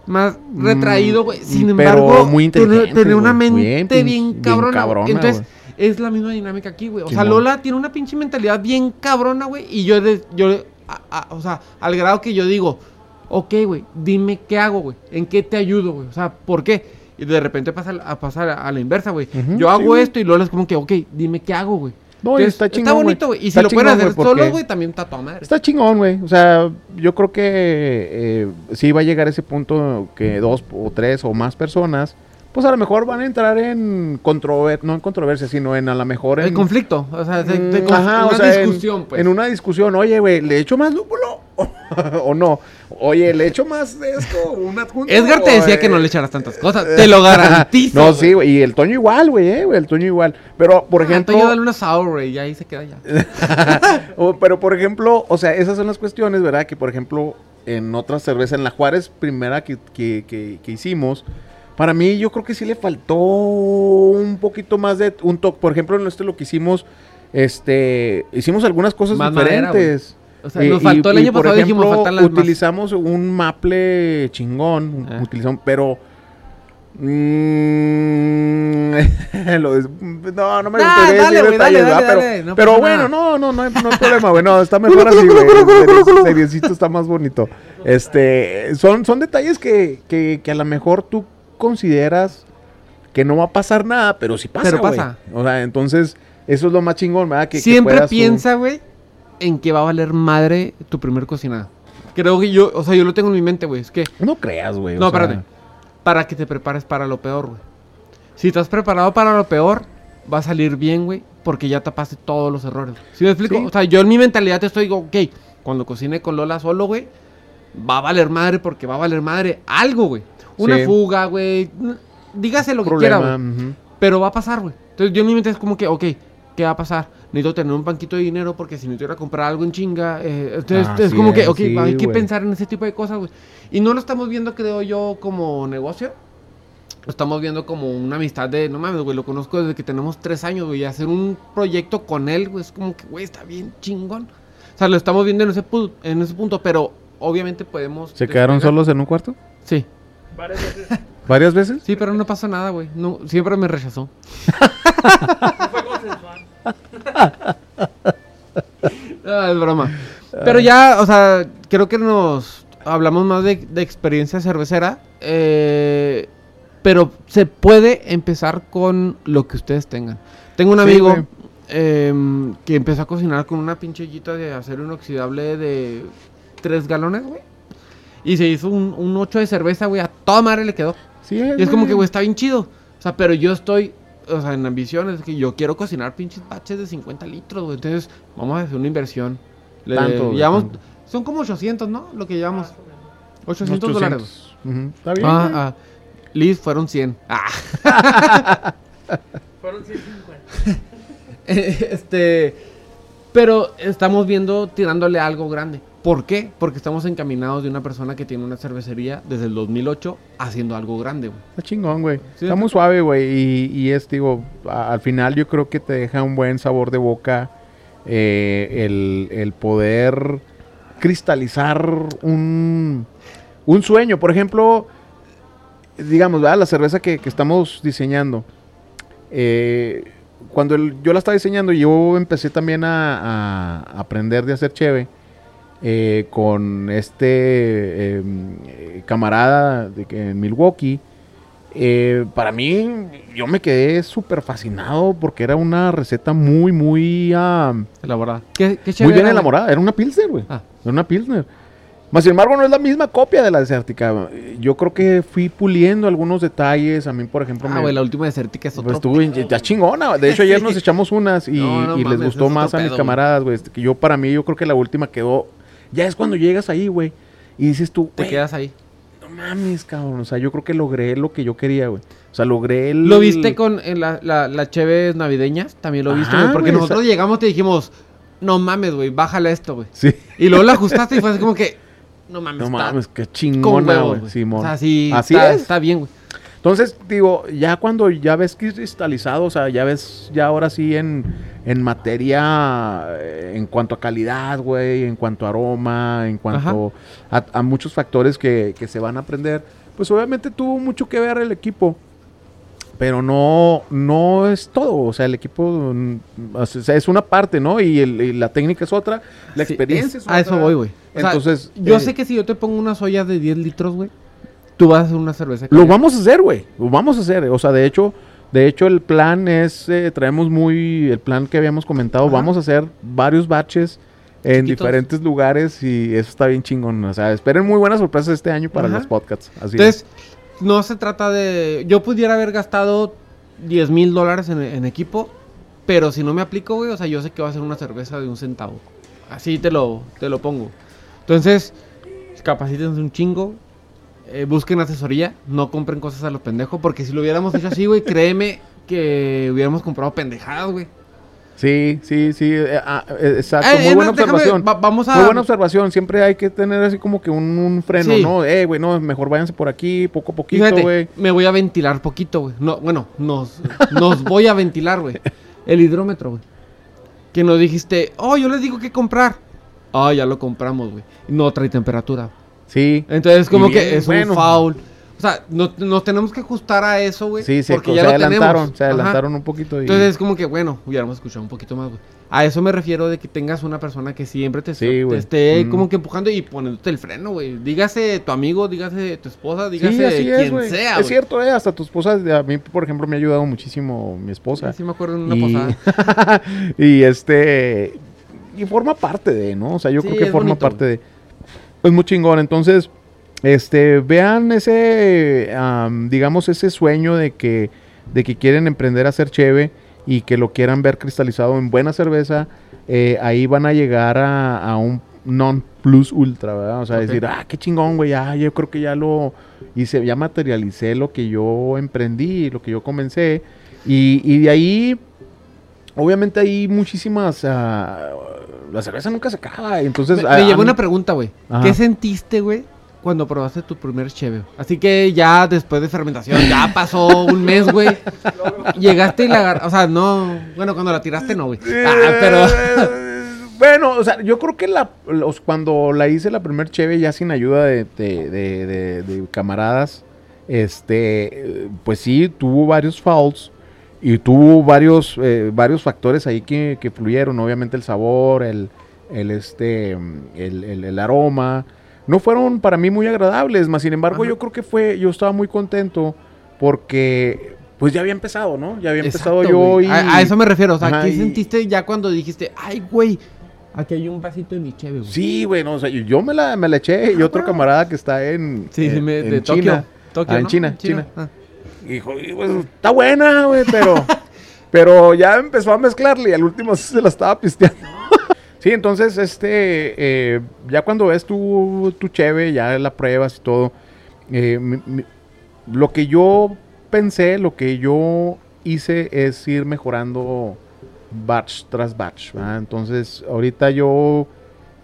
más Mm, retraído, güey. Sin pero embargo, muy inteligente, tenía una mente Bien bien, pinche- bien cabrona. Entonces, es la misma dinámica aquí, güey. O sea. Lola tiene una pinche mentalidad bien cabrona, güey. Y yo, de- yo a- a- o sea, al grado que yo digo, ok, güey, dime qué hago, güey. ¿En qué te ayudo, güey? O sea, ¿por qué? Y de repente pasa a pasar a, la inversa, güey. Yo hago esto y Lola es como que, ok, dime qué hago, güey. No, Entonces, está chingón, güey. bonito, güey. Y si Está lo pueden chingón, hacer güey, porque- solos, güey, también está toda madre. Está chingón, güey. O sea, yo creo que eh, sí va a llegar ese punto que dos o tres o más personas, pues a lo mejor van a entrar en controversia, no en controversia, sino en a lo mejor en... El conflicto, o sea, de, de Mm, conf- ajá, una o sea, en- discusión, pues. En una discusión, oye, güey, ¿le echo más lúpulo? (laughs) o no. Oye, ¿le echo más de esto? ¿Un adjunto? Edgar te decía Eh, que no le echaras tantas cosas. Te lo garantizo. No, sí, güey. Y el Toño igual, güey, eh, güey. El Toño igual. Pero, por Ah, ejemplo. Antonio, dale una sour, güey, y ahí se queda ya. (laughs) pero, por ejemplo, o sea, esas son las cuestiones, ¿verdad? Que, por ejemplo, en otra cerveza, en la Juárez primera que, que- que- que hicimos, para mí yo creo que sí le faltó un poquito más de un toque. Por ejemplo, en este lo que hicimos, este, hicimos algunas cosas Más madera, diferentes. O sea, nos y- faltó el año pasado, dijimos, ejemplo, faltan las más. utilizamos un maple chingón, Ah. utilizamos, pero mm, (laughs) lo no, no me Ah, gustaría dale, decir detalles, dale, dale, no pero bueno, no, no, no hay, no hay problema, (laughs) güey, no, está mejor así, güey, seriecito está más bonito. Este, son, son detalles que, que, que a lo mejor tú consideras que no va a pasar nada, pero sí pasa, Pero pasa. O sea, entonces, eso es lo más chingón, ¿verdad? Que, Siempre piensa, güey, en que va a valer madre tu primer cocinada. Creo que yo, o sea, yo lo tengo en mi mente, güey. Es que, No creas, güey. no, sea, espérate. Para que te prepares para lo peor, güey. Si estás preparado para lo peor, va a salir bien, güey, porque ya tapaste todos los errores. ¿Sí me explico? Sí. O sea, yo en mi mentalidad te estoy, digo, ok, cuando cocine con Lola solo, güey, va a valer madre porque va a valer madre algo, güey. Una Sí. fuga, güey. Dígase lo que quiera, güey. Pero va a pasar, güey. Entonces yo en mi mente es como que, ok, ¿qué va a pasar? Necesito tener un banquito de dinero porque si necesito ir a comprar algo en chinga. eh, entonces es como que, ok, sí, hay que pensar en ese tipo de cosas, güey. Y no lo estamos viendo, creo yo, como negocio. Lo estamos viendo como una amistad de, no mames, güey, lo conozco desde que tenemos tres años, güey. y Hacer un proyecto con él, güey, es como que, güey, está bien chingón. O sea, lo estamos viendo en ese, pu- en ese punto, pero obviamente podemos... ¿Se quedaron solos en un cuarto? Sí. Varias veces. ¿Varias veces? Sí, pero no pasó nada, güey. No, siempre me rechazó. (laughs) Fue consensual. (laughs) Ah, es broma. Pero ya, o sea, creo que nos hablamos más de, de experiencia cervecera. eh, pero se puede empezar con lo que ustedes tengan. Tengo un amigo em, que empezó a cocinar con una pinche de acero inoxidable de 3 galones, güey. Y se hizo un, un 8 de cerveza, güey. A toda madre le quedó. Sí, Y es como que, güey, está bien chido. O sea, pero yo estoy, o sea, en ambiciones, que yo quiero cocinar pinches baches de 50 litros, güey. Entonces, vamos a hacer una inversión. Le- Tanto, güey, llevamos- tanto. son como 800, ¿no? Lo que llevamos. Más o menos. 800, 800. dólares. Ujú, Está bien. Ah, ah. Liz, fueron 100. Ah. (laughs) Fueron 150. (laughs) este, pero estamos viendo tirándole algo grande. ¿Por qué? Porque estamos encaminados de una persona que tiene una cervecería desde el 2008 haciendo algo grande, güey. Está chingón, güey. Sí, Está muy suave, güey. Y, y es, digo, al final yo creo que te deja un buen sabor de boca eh, el, el poder cristalizar un, un sueño. Por ejemplo, digamos, ¿verdad? la cerveza que, que estamos diseñando. eh, cuando el- yo la estaba diseñando, yo empecé también a, a aprender de hacer cheve. Eh, con este eh, eh, camarada de que en Milwaukee. Eh, para mí, yo me quedé súper fascinado porque era una receta muy, muy, ah, Elaborada. ¿Qué, qué muy bien era, elaborada. Era una Pilsner, güey. Ah. Era una Pilsner. Más sin embargo, no es la misma copia de la desértica. Yo creo que fui puliendo algunos detalles. A mí, por ejemplo, Ah, me, la última desértica es pues, otro. estuvo en- ya chingona. De hecho, ayer (laughs) nos echamos unas y, No, no y les gustó más a mis camaradas, güey. Este, Que yo, para mí, yo creo que la última quedó. Ya es cuando llegas ahí, güey. Y dices tú, Te quedas ahí. no mames, cabrón. O sea, yo creo que logré lo que yo quería, güey. O sea, logré el. ¿Lo viste con en la, la, la cheves navideñas? También lo viste, Ajá, güey. Porque güey, nosotros esa- llegamos y te dijimos, no mames, güey, bájale esto, güey. Sí. Y luego la ajustaste y fue así como que, no (laughs) mames, No está mames, qué con chingona, huevos, güey. güey. Simón. O sea, sí, Así está, es. está bien, güey. Entonces, digo, ya cuando ya ves cristalizado, o sea, ya ves, ya ahora sí en, en materia, eh, en cuanto a calidad, güey, en cuanto a aroma, en cuanto a, a muchos factores que, que se van a aprender, pues obviamente tuvo mucho que ver el equipo. Pero no, no es todo, o sea, el equipo mm, o sea, es una parte, ¿no? Y, el- y la técnica es otra, la Sí, experiencia es- es, A eso otra. voy, güey. Sea, Entonces, yo eh, sé que si yo te pongo unas ollas de 10 litros, güey, tú vas a hacer una cerveza. Lo vamos a hacer, güey. Lo vamos a hacer. O sea, de hecho, de hecho el plan es, eh, traemos muy, el plan que habíamos comentado, Ajá. vamos a hacer varios batches en Chiquitos. diferentes lugares y eso está bien chingón. O sea, esperen muy buenas sorpresas este año para Ajá. los podcasts. Así Entonces, no se trata de... Yo pudiera haber gastado 10 mil dólares en, en equipo, pero si no me aplico, güey, o sea, yo sé que va a ser una cerveza de un centavo. Así te lo, te lo pongo. Entonces, capacítense un chingo. Eh, busquen asesoría, no compren cosas a los pendejos, porque si lo hubiéramos hecho así, güey, (laughs) créeme que hubiéramos comprado pendejadas, güey. Sí, sí, sí, eh, ah, eh, exacto, muy buena déjame- observación. va- vamos a... Muy buena observación, siempre hay que tener así como que un, un freno, Sí. ¿no? Eh, güey, no, mejor váyanse por aquí, poco a poquito, güey. me voy a ventilar poquito, güey. No, bueno, nos, nos voy a ventilar, güey. El hidrómetro, güey. Que nos dijiste, oh, yo les digo qué comprar. Ah, ya lo compramos, güey. No trae temperatura. Sí. Entonces, como que es bueno. un foul. O sea, no- nos tenemos que ajustar a eso, güey. Sí, se, porque se ya lo adelantaron, tenemos. se Ajá. adelantaron un poquito. Y... Entonces es como que, bueno, hubiéramos escuchado un poquito más, güey. A eso me refiero de que tengas una persona que siempre te, Sí, te esté Mm. como que empujando y poniéndote el freno, güey. Dígase tu amigo, dígase tu esposa, dígase sí, así quien es, sea, Es cierto, eh, hasta tu esposa, a mí, por ejemplo, me ha ayudado muchísimo mi esposa. Sí, sí me acuerdo en una y... posada. (laughs) y este y forma parte de, ¿no? O sea, yo Sí, creo que forma bonito, parte de pues muy chingón. Entonces, este, vean ese am, digamos ese sueño de que de que quieren emprender a hacer cheve y que lo quieran ver cristalizado en buena cerveza, eh, ahí van a llegar a, a un non plus ultra, ¿verdad? O sea, decir, ah, qué chingón, güey, ya, yo creo que ya lo hice, ya materialicé lo que yo emprendí, lo que yo comencé. Y, y de ahí, obviamente hay muchísimas, ah, la cerveza nunca se acaba, entonces... me me mí- una pregunta, güey. ¿Qué sentiste, güey, cuando probaste tu primer cheve? Así que ya después de fermentación, ya pasó un mes, güey. Llegaste y la agarraste. O sea, no. Bueno, cuando la tiraste, no, güey. Ah, pero. (laughs) Bueno, o sea, yo creo que la, los, cuando la hice la primer cheve ya sin ayuda de, de- de- de- camaradas, este, pues sí, tuvo varios fouls y tuvo varios, eh, varios factores ahí que, que fluyeron. Obviamente el sabor, el, el, este, el, el- el aroma, no fueron para mí muy agradables, más sin embargo Ajá. yo creo que fue, yo estaba muy contento porque pues ya había empezado, ¿no? Ya había empezado yo y... A, a eso me refiero. O sea, Ajá, ¿qué y- sentiste ya cuando dijiste, ay, güey, aquí hay un vasito de mi cheve, güey? Sí, güey, no, o sea, yo- yo me la, me la eché y otro camarada que está en, Sí, sí, me- en de Tokio. China. Tokio, Ah, en ¿no? China, China. Ah. Dijo, "Y, pues, está buena, güey, pero, (laughs) pero ya empezó a mezclarle y al último se la estaba pisteando. (laughs) sí, entonces, este, eh, ya cuando ves tu, tu cheve, ya la pruebas y todo, eh, mi- mi- lo que yo pensé, lo que yo hice es ir mejorando batch tras batch. ¿verdad? Entonces, ahorita yo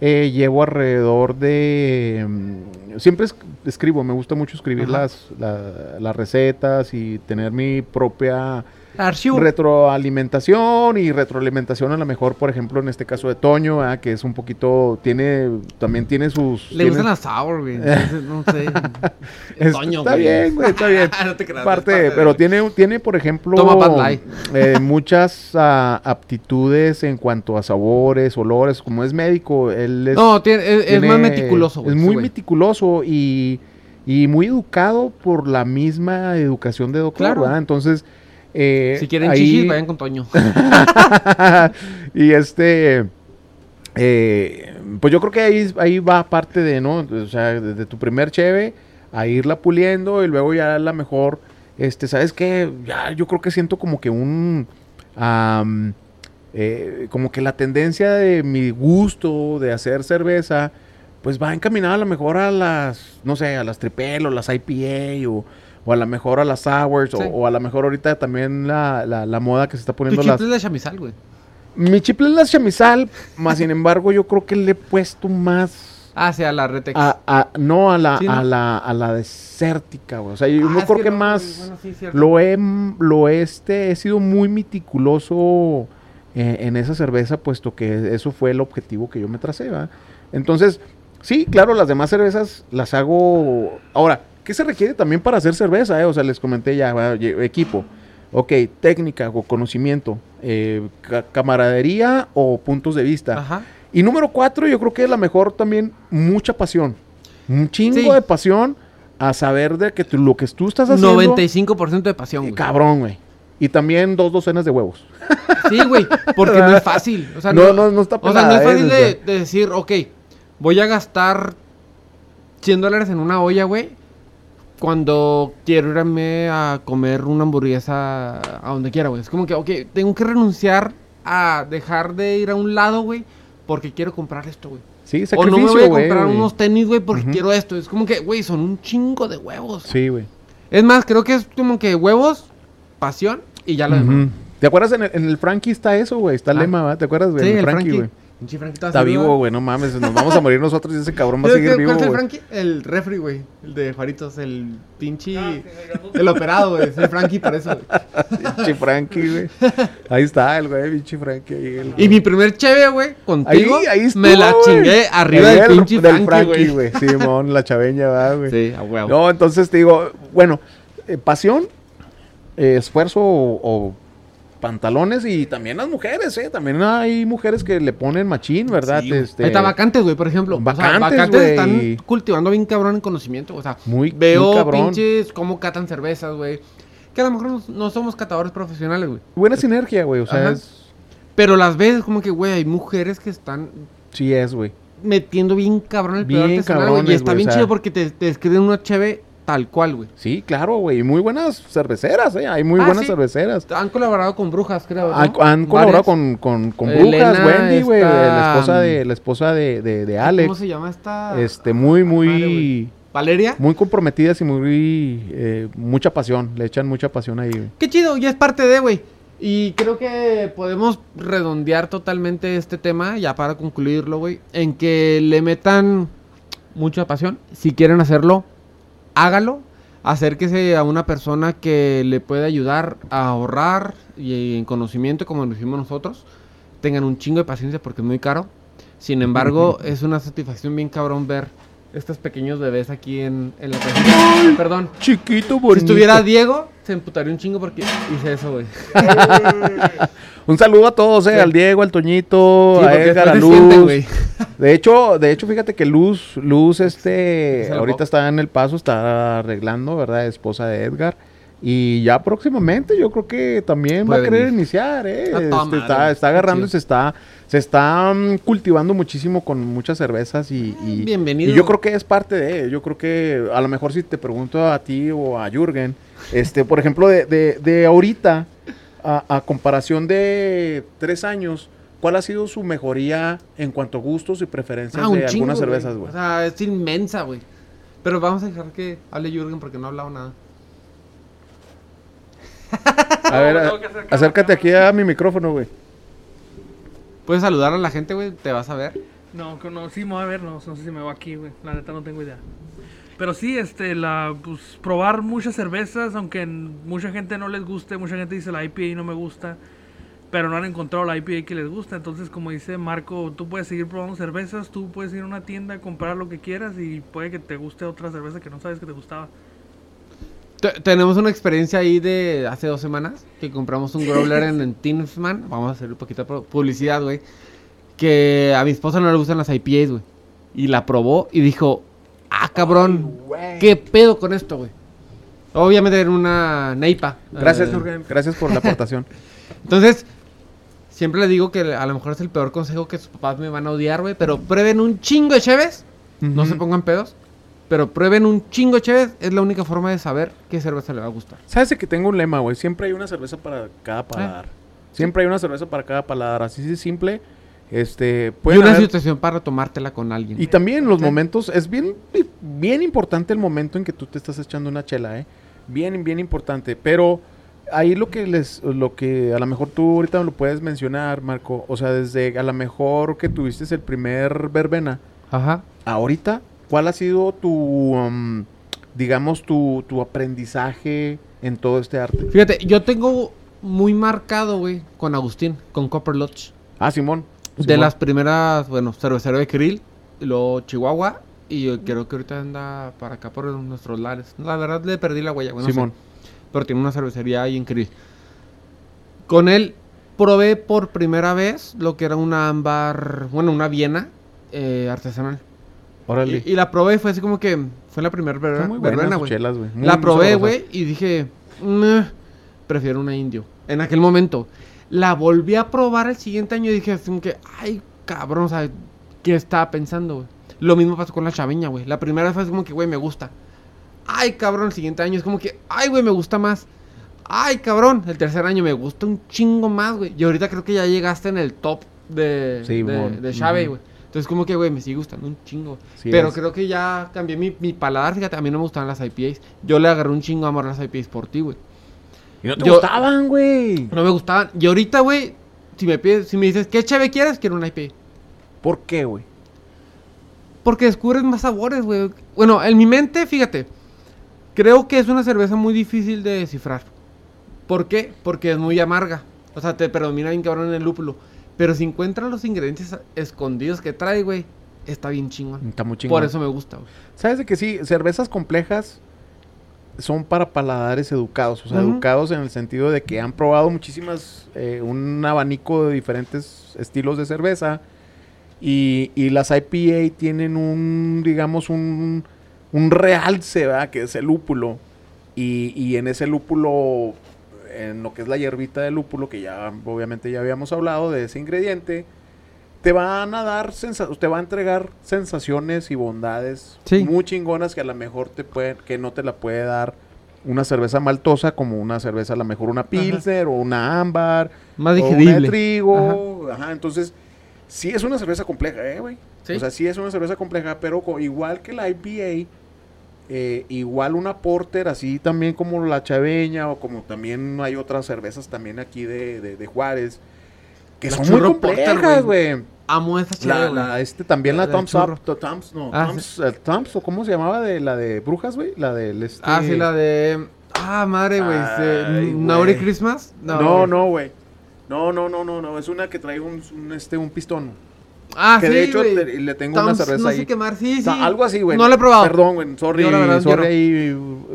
eh, llevo alrededor de... mm, siempre es- escribo, me gusta mucho escribir las, la- las recetas y tener mi propia Archivo. retroalimentación y retroalimentación a lo mejor, por ejemplo, en este caso de Toño, que es un poquito, tiene, también tiene sus... Le tiene- gustan las sour, güey. No sé. (laughs) Es- Toño, está güey. bien, güey, está bien. (laughs) no te creas. parte, parte de- pero tiene, tiene, por ejemplo, Toma eh, muchas ah, aptitudes en cuanto a sabores, olores, como es médico, él es, No, tiene- es, más meticuloso, güey. Es muy güey. meticuloso y, y muy educado por la misma educación de doctor, Claro. ¿verdad? Entonces, eh, Si quieren ahí- chichis, vayan con Toño. (laughs) y este, eh, pues yo creo que ahí, ahí va parte de, ¿no? O sea, desde tu primer cheve a irla puliendo y luego ya a la mejor, este, ¿sabes qué? Ya yo creo que siento como que un, eh, como que la tendencia de mi gusto de hacer cerveza, pues va encaminada a lo mejor a las, no sé, a las tripel o las IPA o, o a lo mejor a las sours Sí. o, o a lo mejor ahorita también la, la, la moda que se está Tu poniendo chip las... es la chamizal, güey. Mi chiple es la chamizal, más sin embargo yo creo que le he puesto más Ah, sí, a la Retex. a, a- no a la, Sí, ¿no? a la a la desértica, güey. O sea, yo Ah, no creo que, no, más bueno, sí, lo he lo he, este he sido muy meticuloso eh, en esa cerveza puesto que eso fue el objetivo que yo me tracé, ¿va? Entonces, sí, claro, las demás cervezas las hago ahora, ¿qué se requiere también para hacer cerveza, eh? O sea, les comenté ya, equipo. Ok, técnica o conocimiento, eh, ca- camaradería o puntos de vista. Ajá. Y número cuatro, yo creo que es la mejor también, mucha pasión. Un chingo Sí. de pasión a saber de que tú- lo que tú estás haciendo... 95% de pasión, eh, güey. cabrón, güey. Y también dos docenas de huevos. Sí, güey, porque no es (laughs) fácil. O sea, No, no, no está O sea, no es ¿eh? fácil sea, de, de decir, ok, voy a gastar 100 dólares en una olla, güey, cuando quiero irme a comer una hamburguesa a donde quiera, güey. Es como que, ok, tengo que renunciar a dejar de ir a un lado, güey, porque quiero comprar esto, güey. Sí, O sacrificio, no me voy a comprar unos tenis, güey, porque quiero esto. Es como que, güey, son un chingo de huevos. Sí, güey. Es más, creo que es como que huevos, pasión y ya lo demás. Ujú. ¿Te acuerdas en el, en el Frankie está eso, güey? Está el Ah. lema, ¿verdad? ¿Te acuerdas, güey? Sí, En el Frankie, Frankie. güey. Pinche Frankie está Está vivo, güey, no mames, nos vamos a morir nosotros y ese cabrón va a ¿Cuál seguir vivo, es el. Frankie? El refri, güey. El de Faritos, el pinche... Ah, el operado, güey. Es el Frankie por eso, güey. Pinche Frankie, güey. Ahí está el güey, pinche Frankie. Ahí, el- Y mi primer cheve, güey, contigo, ahí, ahí estuvo, me la chingué arriba del el- pinche del Frankie, güey. Simón, la chaveña, va, güey. Sí, a huevo. No, entonces te digo, bueno, eh, pasión, eh, esfuerzo o, o pantalones y también las mujeres, ¿eh? También hay mujeres que le ponen machín, ¿verdad? Sí. Este, Ahí está vacantes, güey, por ejemplo. O sea, Vacantes, vacantes güey. están cultivando bien cabrón en conocimiento. O sea, Muy, veo muy cabrón. pinches cómo catan cervezas, güey. Que a lo mejor no, no somos catadores profesionales, güey. Buena sinergia, güey, o sea, es- Pero las veces como que, güey, hay mujeres que están sí es, güey. metiendo bien cabrón el pedo artesanal, güey. Y está bien o sea. chido porque te, te escriben una cheve tal cual, güey. Sí, claro, güey. y Muy buenas cerveceras, ¿eh? Hay muy Ah, buenas sí. cerveceras. Han colaborado con brujas, creo. ¿no? Han, han colaborado con, con, con Elena, Brujas, Wendy, güey. esta- La esposa de, la esposa de, de, de Alex. ¿Cómo se llama esta? Este, muy, Madre, muy, Valeria. muy comprometidas y muy, eh, mucha pasión. Le echan mucha pasión ahí, güey. Qué chido, ya es parte de, güey. Y creo que podemos redondear totalmente este tema, ya para concluirlo, güey, en que le metan mucha pasión. Si quieren hacerlo, hágalo. Acérquese a una persona que le pueda ayudar a ahorrar y en conocimiento, como lo hicimos nosotros. Tengan un chingo de paciencia porque es muy caro. Sin embargo, (laughs) es una satisfacción bien cabrón ver estos pequeños bebés aquí en, en la cajita. Perdón. Chiquito, Si bonito. estuviera Diego, se emputaría un chingo porque hice eso, güey. (laughs) Un saludo a todos, eh. Sí. Al Diego, al Toñito, Sí, a Edgar, a sienten, Luz. De hecho, de hecho, fíjate que Luz, Luz, este, ahorita está en el paso, está arreglando, ¿verdad? Esposa de Edgar. Y ya próximamente yo creo que también va a querer venir. iniciar, ¿eh? Toda Este, está, está agarrando y se está, se está mm, cultivando muchísimo con muchas cervezas y, y- Bienvenido. y yo creo que es parte de, yo creo que a lo mejor si te pregunto a ti o a Jürgen, este, por ejemplo, de, de, de ahorita, a, a comparación de tres años, ¿cuál ha sido su mejoría en cuanto a gustos y preferencias Ah, de chingo, algunas cervezas, güey? O sea, es inmensa, güey. Pero vamos a dejar que hable Jürgen porque no ha hablado nada. (laughs) A ver, No, a- acércate aquí a mi micrófono, güey. Puedes saludar a la gente, güey, te vas a ver. No, no, sí me voy a ver, no, no sé si me va aquí, güey. La neta no tengo idea. Pero sí, este, la, pues, probar muchas cervezas, aunque mucha gente no les guste, mucha gente dice la IPA no me gusta, pero no han encontrado la IPA que les gusta. Entonces, como dice Marco, tú puedes seguir probando cervezas, tú puedes ir a una tienda a comprar lo que quieras y puede que te guste otra cerveza que no sabes que te gustaba. Te- tenemos una experiencia ahí de hace dos semanas que compramos un growler en, en Tinfman. Vamos a hacer un poquito de publicidad, güey. Que a mi esposa no le gustan las IPAs, güey. Y la probó y dijo, ah, cabrón, ¿qué pedo con esto, güey? Obviamente era una neipa. Gracias, Eh. Gracias por la aportación. (laughs) Entonces, siempre le digo que a lo mejor es el peor consejo que sus papás me van a odiar, güey. Pero prueben un chingo de cheves. No se pongan pedos. Pero prueben un chingo de cheves. Es la única forma de saber qué cerveza le va a gustar. ¿Sabes que tengo un lema, güey? Siempre hay una cerveza para cada paladar. Siempre hay una cerveza para cada paladar. Así de simple. Este, y una haber- situación para tomártela con alguien. Y también los Sí. momentos, es bien, bien importante el momento en que tú te estás echando una chela, ¿eh? Bien, bien importante. Pero ahí lo que les, lo que a lo mejor tú ahorita me lo puedes mencionar, Marco. O sea, desde a lo mejor que tuviste el primer verbena, Ajá. ahorita, ¿cuál ha sido tu, um, digamos, tu, tu aprendizaje en todo este arte? Fíjate, yo tengo muy marcado, güey, con Agustín, con Copper Lodge. Ah, Simón. De Simón. las primeras, bueno, cervecero de Krill, luego Chihuahua. Y yo creo que ahorita anda para acá por nuestros lares. La verdad le perdí la huella, güey. no sé. Pero tiene una cervecería ahí en Krill. Con él probé por primera vez lo que era una ámbar, bueno, una Viena eh, artesanal. Órale. Y, y la probé y fue así como que fue la primera verbena, muy buenas verbena, chelas, güey. Muy, La probé, güey, y dije, "Meh, prefiero una indio. En aquel momento. La volví a probar el siguiente año y dije así como que, ay, cabrón, o sea, ¿qué estaba pensando, güey? Lo mismo pasó con la chaveña, güey. La primera fue así como que, güey, me gusta. Ay, cabrón, el siguiente año es como que, ay, güey, me gusta más. Ay, cabrón, el tercer año me gusta un chingo más, güey. Y ahorita creo que ya llegaste en el top de, Sí, de, de Chave, güey. Entonces como que, güey, me sigue gustando un chingo. Sí Pero es. creo que ya cambié mi, mi paladar, fíjate, a mí no me gustaban las IPAs. Yo le agarré un chingo amor a las IPAs por ti, güey. Y no te Yo- gustaban, güey. No me gustaban. Y ahorita, güey, si me pides, si me dices, ¿qué cheve quieres? Quiero una IPA. ¿Por qué, güey? Porque descubres más sabores, güey. Bueno, en mi mente, fíjate, creo que es una cerveza muy difícil de descifrar. ¿Por qué? Porque es muy amarga. O sea, te predomina bien cabrón en el lúpulo. Pero si encuentras los ingredientes escondidos que trae, güey, está bien chingón. Está muy chingón. Por eso me gusta, güey. ¿Sabes de que sí? Cervezas complejas son para paladares educados. O sea, educados en el sentido de que han probado muchísimas, eh, un abanico de diferentes estilos de cerveza. Y, y las IPA tienen un, digamos, un, un realce, ¿verdad? Que es el lúpulo. Y, y en ese lúpulo, en lo que es la hierbita de lúpulo, que ya obviamente ya habíamos hablado de ese ingrediente, te van a dar, te va a entregar sensaciones y bondades Sí. muy chingonas que a lo mejor te pueden, que no te la puede dar una cerveza maltosa como una cerveza a lo mejor una pilsner o una ámbar Más o una de digerible. trigo, ajá. entonces sí es una cerveza compleja, eh, güey. Sí. O sea, sí es una cerveza compleja, pero igual que la IPA, eh, igual una porter, así también como la chaveña o como también hay otras cervezas también aquí de, de- de Juárez, que La son muy complejas, güey. Amo esa La, cheve, la- güey. este, también la, La Thumbs. Up, Thumbs, no, Ah, Thumbs, el Thumbs, o cómo se llamaba de la de Brujas, güey, la del este... Ah, sí, la de... Ah, madre, güey. Ay, este, ¿Naughty güey. Christmas? No, no, güey. No, no, no, no, no, es una que trae un, un, este, un pistón. Ah, que sí, de hecho le, tengo una cerveza no ahí. sé quemar, sí, O sí. sea, algo así, güey. No lo he probado. Perdón, güey. Sorry, verdad, yo sorry no. ahí,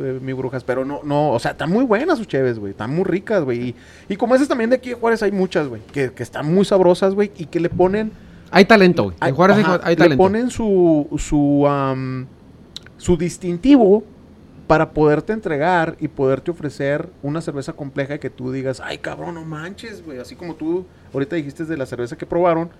eh, mi brujas. Pero no, no, o sea, están muy buenas sus cheves, güey. Están muy ricas, güey. Y, y como esas también de aquí de Juárez hay muchas, güey. Que, que están muy sabrosas, güey. Y que le ponen. Hay talento, güey. En Juárez hay- ajá, hay le talento. ponen su, su, am, su distintivo para poderte entregar y poderte ofrecer una cerveza compleja que tú digas, ay cabrón, no manches, güey. Así como tú ahorita dijiste de la cerveza que probaron,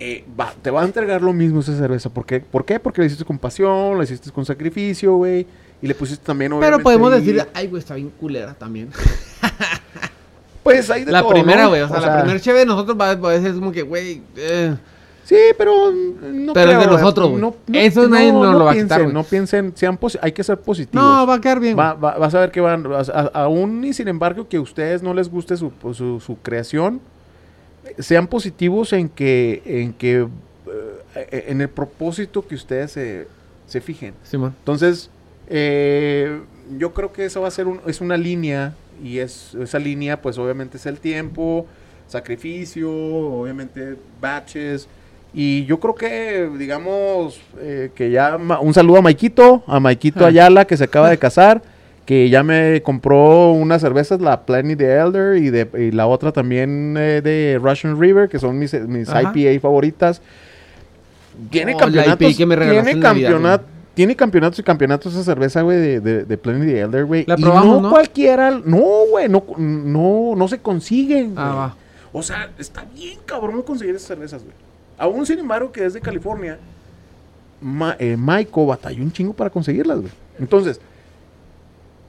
eh, va- te va a entregar lo mismo esa cerveza. ¿Por qué? ¿Por qué? Porque la hiciste con pasión, la hiciste con sacrificio, güey. Y le pusiste también, Pero obviamente, podemos ahí- decir, ay, güey, está bien culera también. (laughs) Pues hay de la todo, primera, ¿no? güey. O sea, la primera cheve de nosotros va, a ser como que, güey. eh, Sí, pero mm, no Pero es de nosotros, güey. Eso nadie nos lo va a quitar. No piensen, sean hay que ser positivos. No, va a quedar bien. Va- va- vas a ver que van, a- aún y sin embargo que a ustedes no les guste su, su, su creación, sean positivos en que, en que, eh, en el propósito que ustedes se, se fijen. Entonces, eh, yo creo que eso va a ser un- es una línea y es esa línea, pues obviamente es el tiempo, sacrificio, obviamente batches. Y yo creo que, digamos, eh, que ya un saludo a Maikito, a Maikito. Ayala, que se acaba de (laughs) casar, que ya me compró unas cervezas, la Plenty de Elder y, de, y la otra también eh, de Russian River, que son mis, mis Ajá. IPA favoritas. Tiene Oh, campeonatos, que me tiene campeonato, tiene campeonatos y campeonatos esa cerveza, güey, de, de, de Plenty de Elder, güey. La Y probamos, no, ¿no? cualquiera, no, güey, no, no, no se consiguen, Ah, va. O sea, está bien cabrón conseguir esas cervezas, güey. Aún sin embargo que es de California, Ma eh, Maiko batalló un chingo para conseguirlas, güey. Entonces,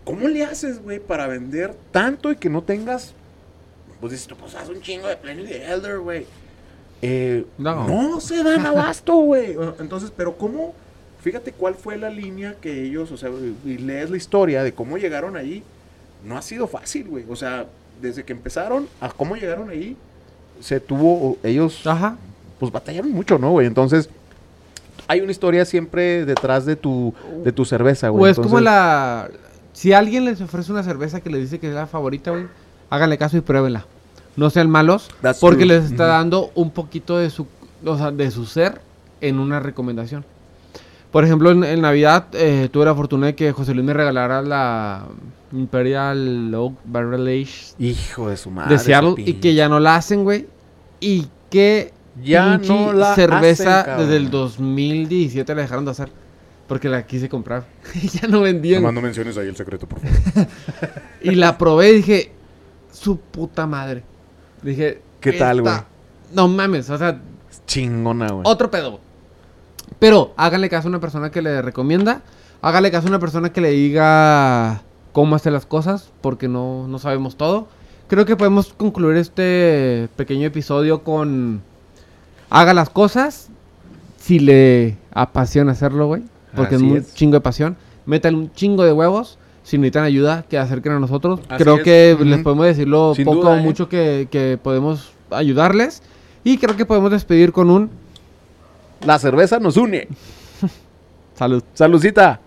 ¿cómo le haces, güey, para vender tanto y que no tengas, pues dices, tú, pues haz un chingo de Plenty de Elder, güey. Eh, No. no. se dan abasto, güey. (laughs) Entonces, pero ¿cómo? Fíjate cuál fue la línea que ellos, o sea, y lees la historia de cómo llegaron ahí. No ha sido fácil, güey. O sea, desde que empezaron a cómo llegaron ahí, se tuvo, ellos, Ajá. pues batallaron mucho, ¿no, güey? Entonces, hay una historia siempre detrás de tu, de tu cerveza, güey. O es como Entonces, la. Si alguien les ofrece una cerveza que les dice que es la favorita, güey, háganle caso y pruébenla. No sean malos, That's porque true. les está dando un poquito de su, o sea, de su ser en una recomendación. Por ejemplo, en, en Navidad eh, tuve la fortuna de que José Luis me regalara la Imperial Oak Barrel Age Hijo de su madre. de Seattle y que ya no la hacen, güey. Y que Ya no la cerveza hacen, desde el 2017 la dejaron de hacer. Porque la quise comprar. (laughs) ya no vendían. Tomando menciones ahí el secreto, por favor. (laughs) Y la probé y dije, su puta madre. Dije, ¿Qué tal, güey? No mames, o sea, Chingona, güey. otro pedo. Pero háganle caso a una persona que le recomienda. Háganle caso a una persona que le diga cómo hacer las cosas, porque no, no sabemos todo. Creo que podemos concluir este pequeño episodio con haga las cosas si le apasiona hacerlo, güey. Porque Así es un es. chingo de pasión. Métale un chingo de huevos. Si necesitan ayuda, que acerquen a nosotros. Así creo es. que les podemos decir lo Sin poco duda, o ¿eh? mucho que, que podemos ayudarles. Y creo que podemos despedir con un La cerveza nos une. (laughs) salud. Saludcita.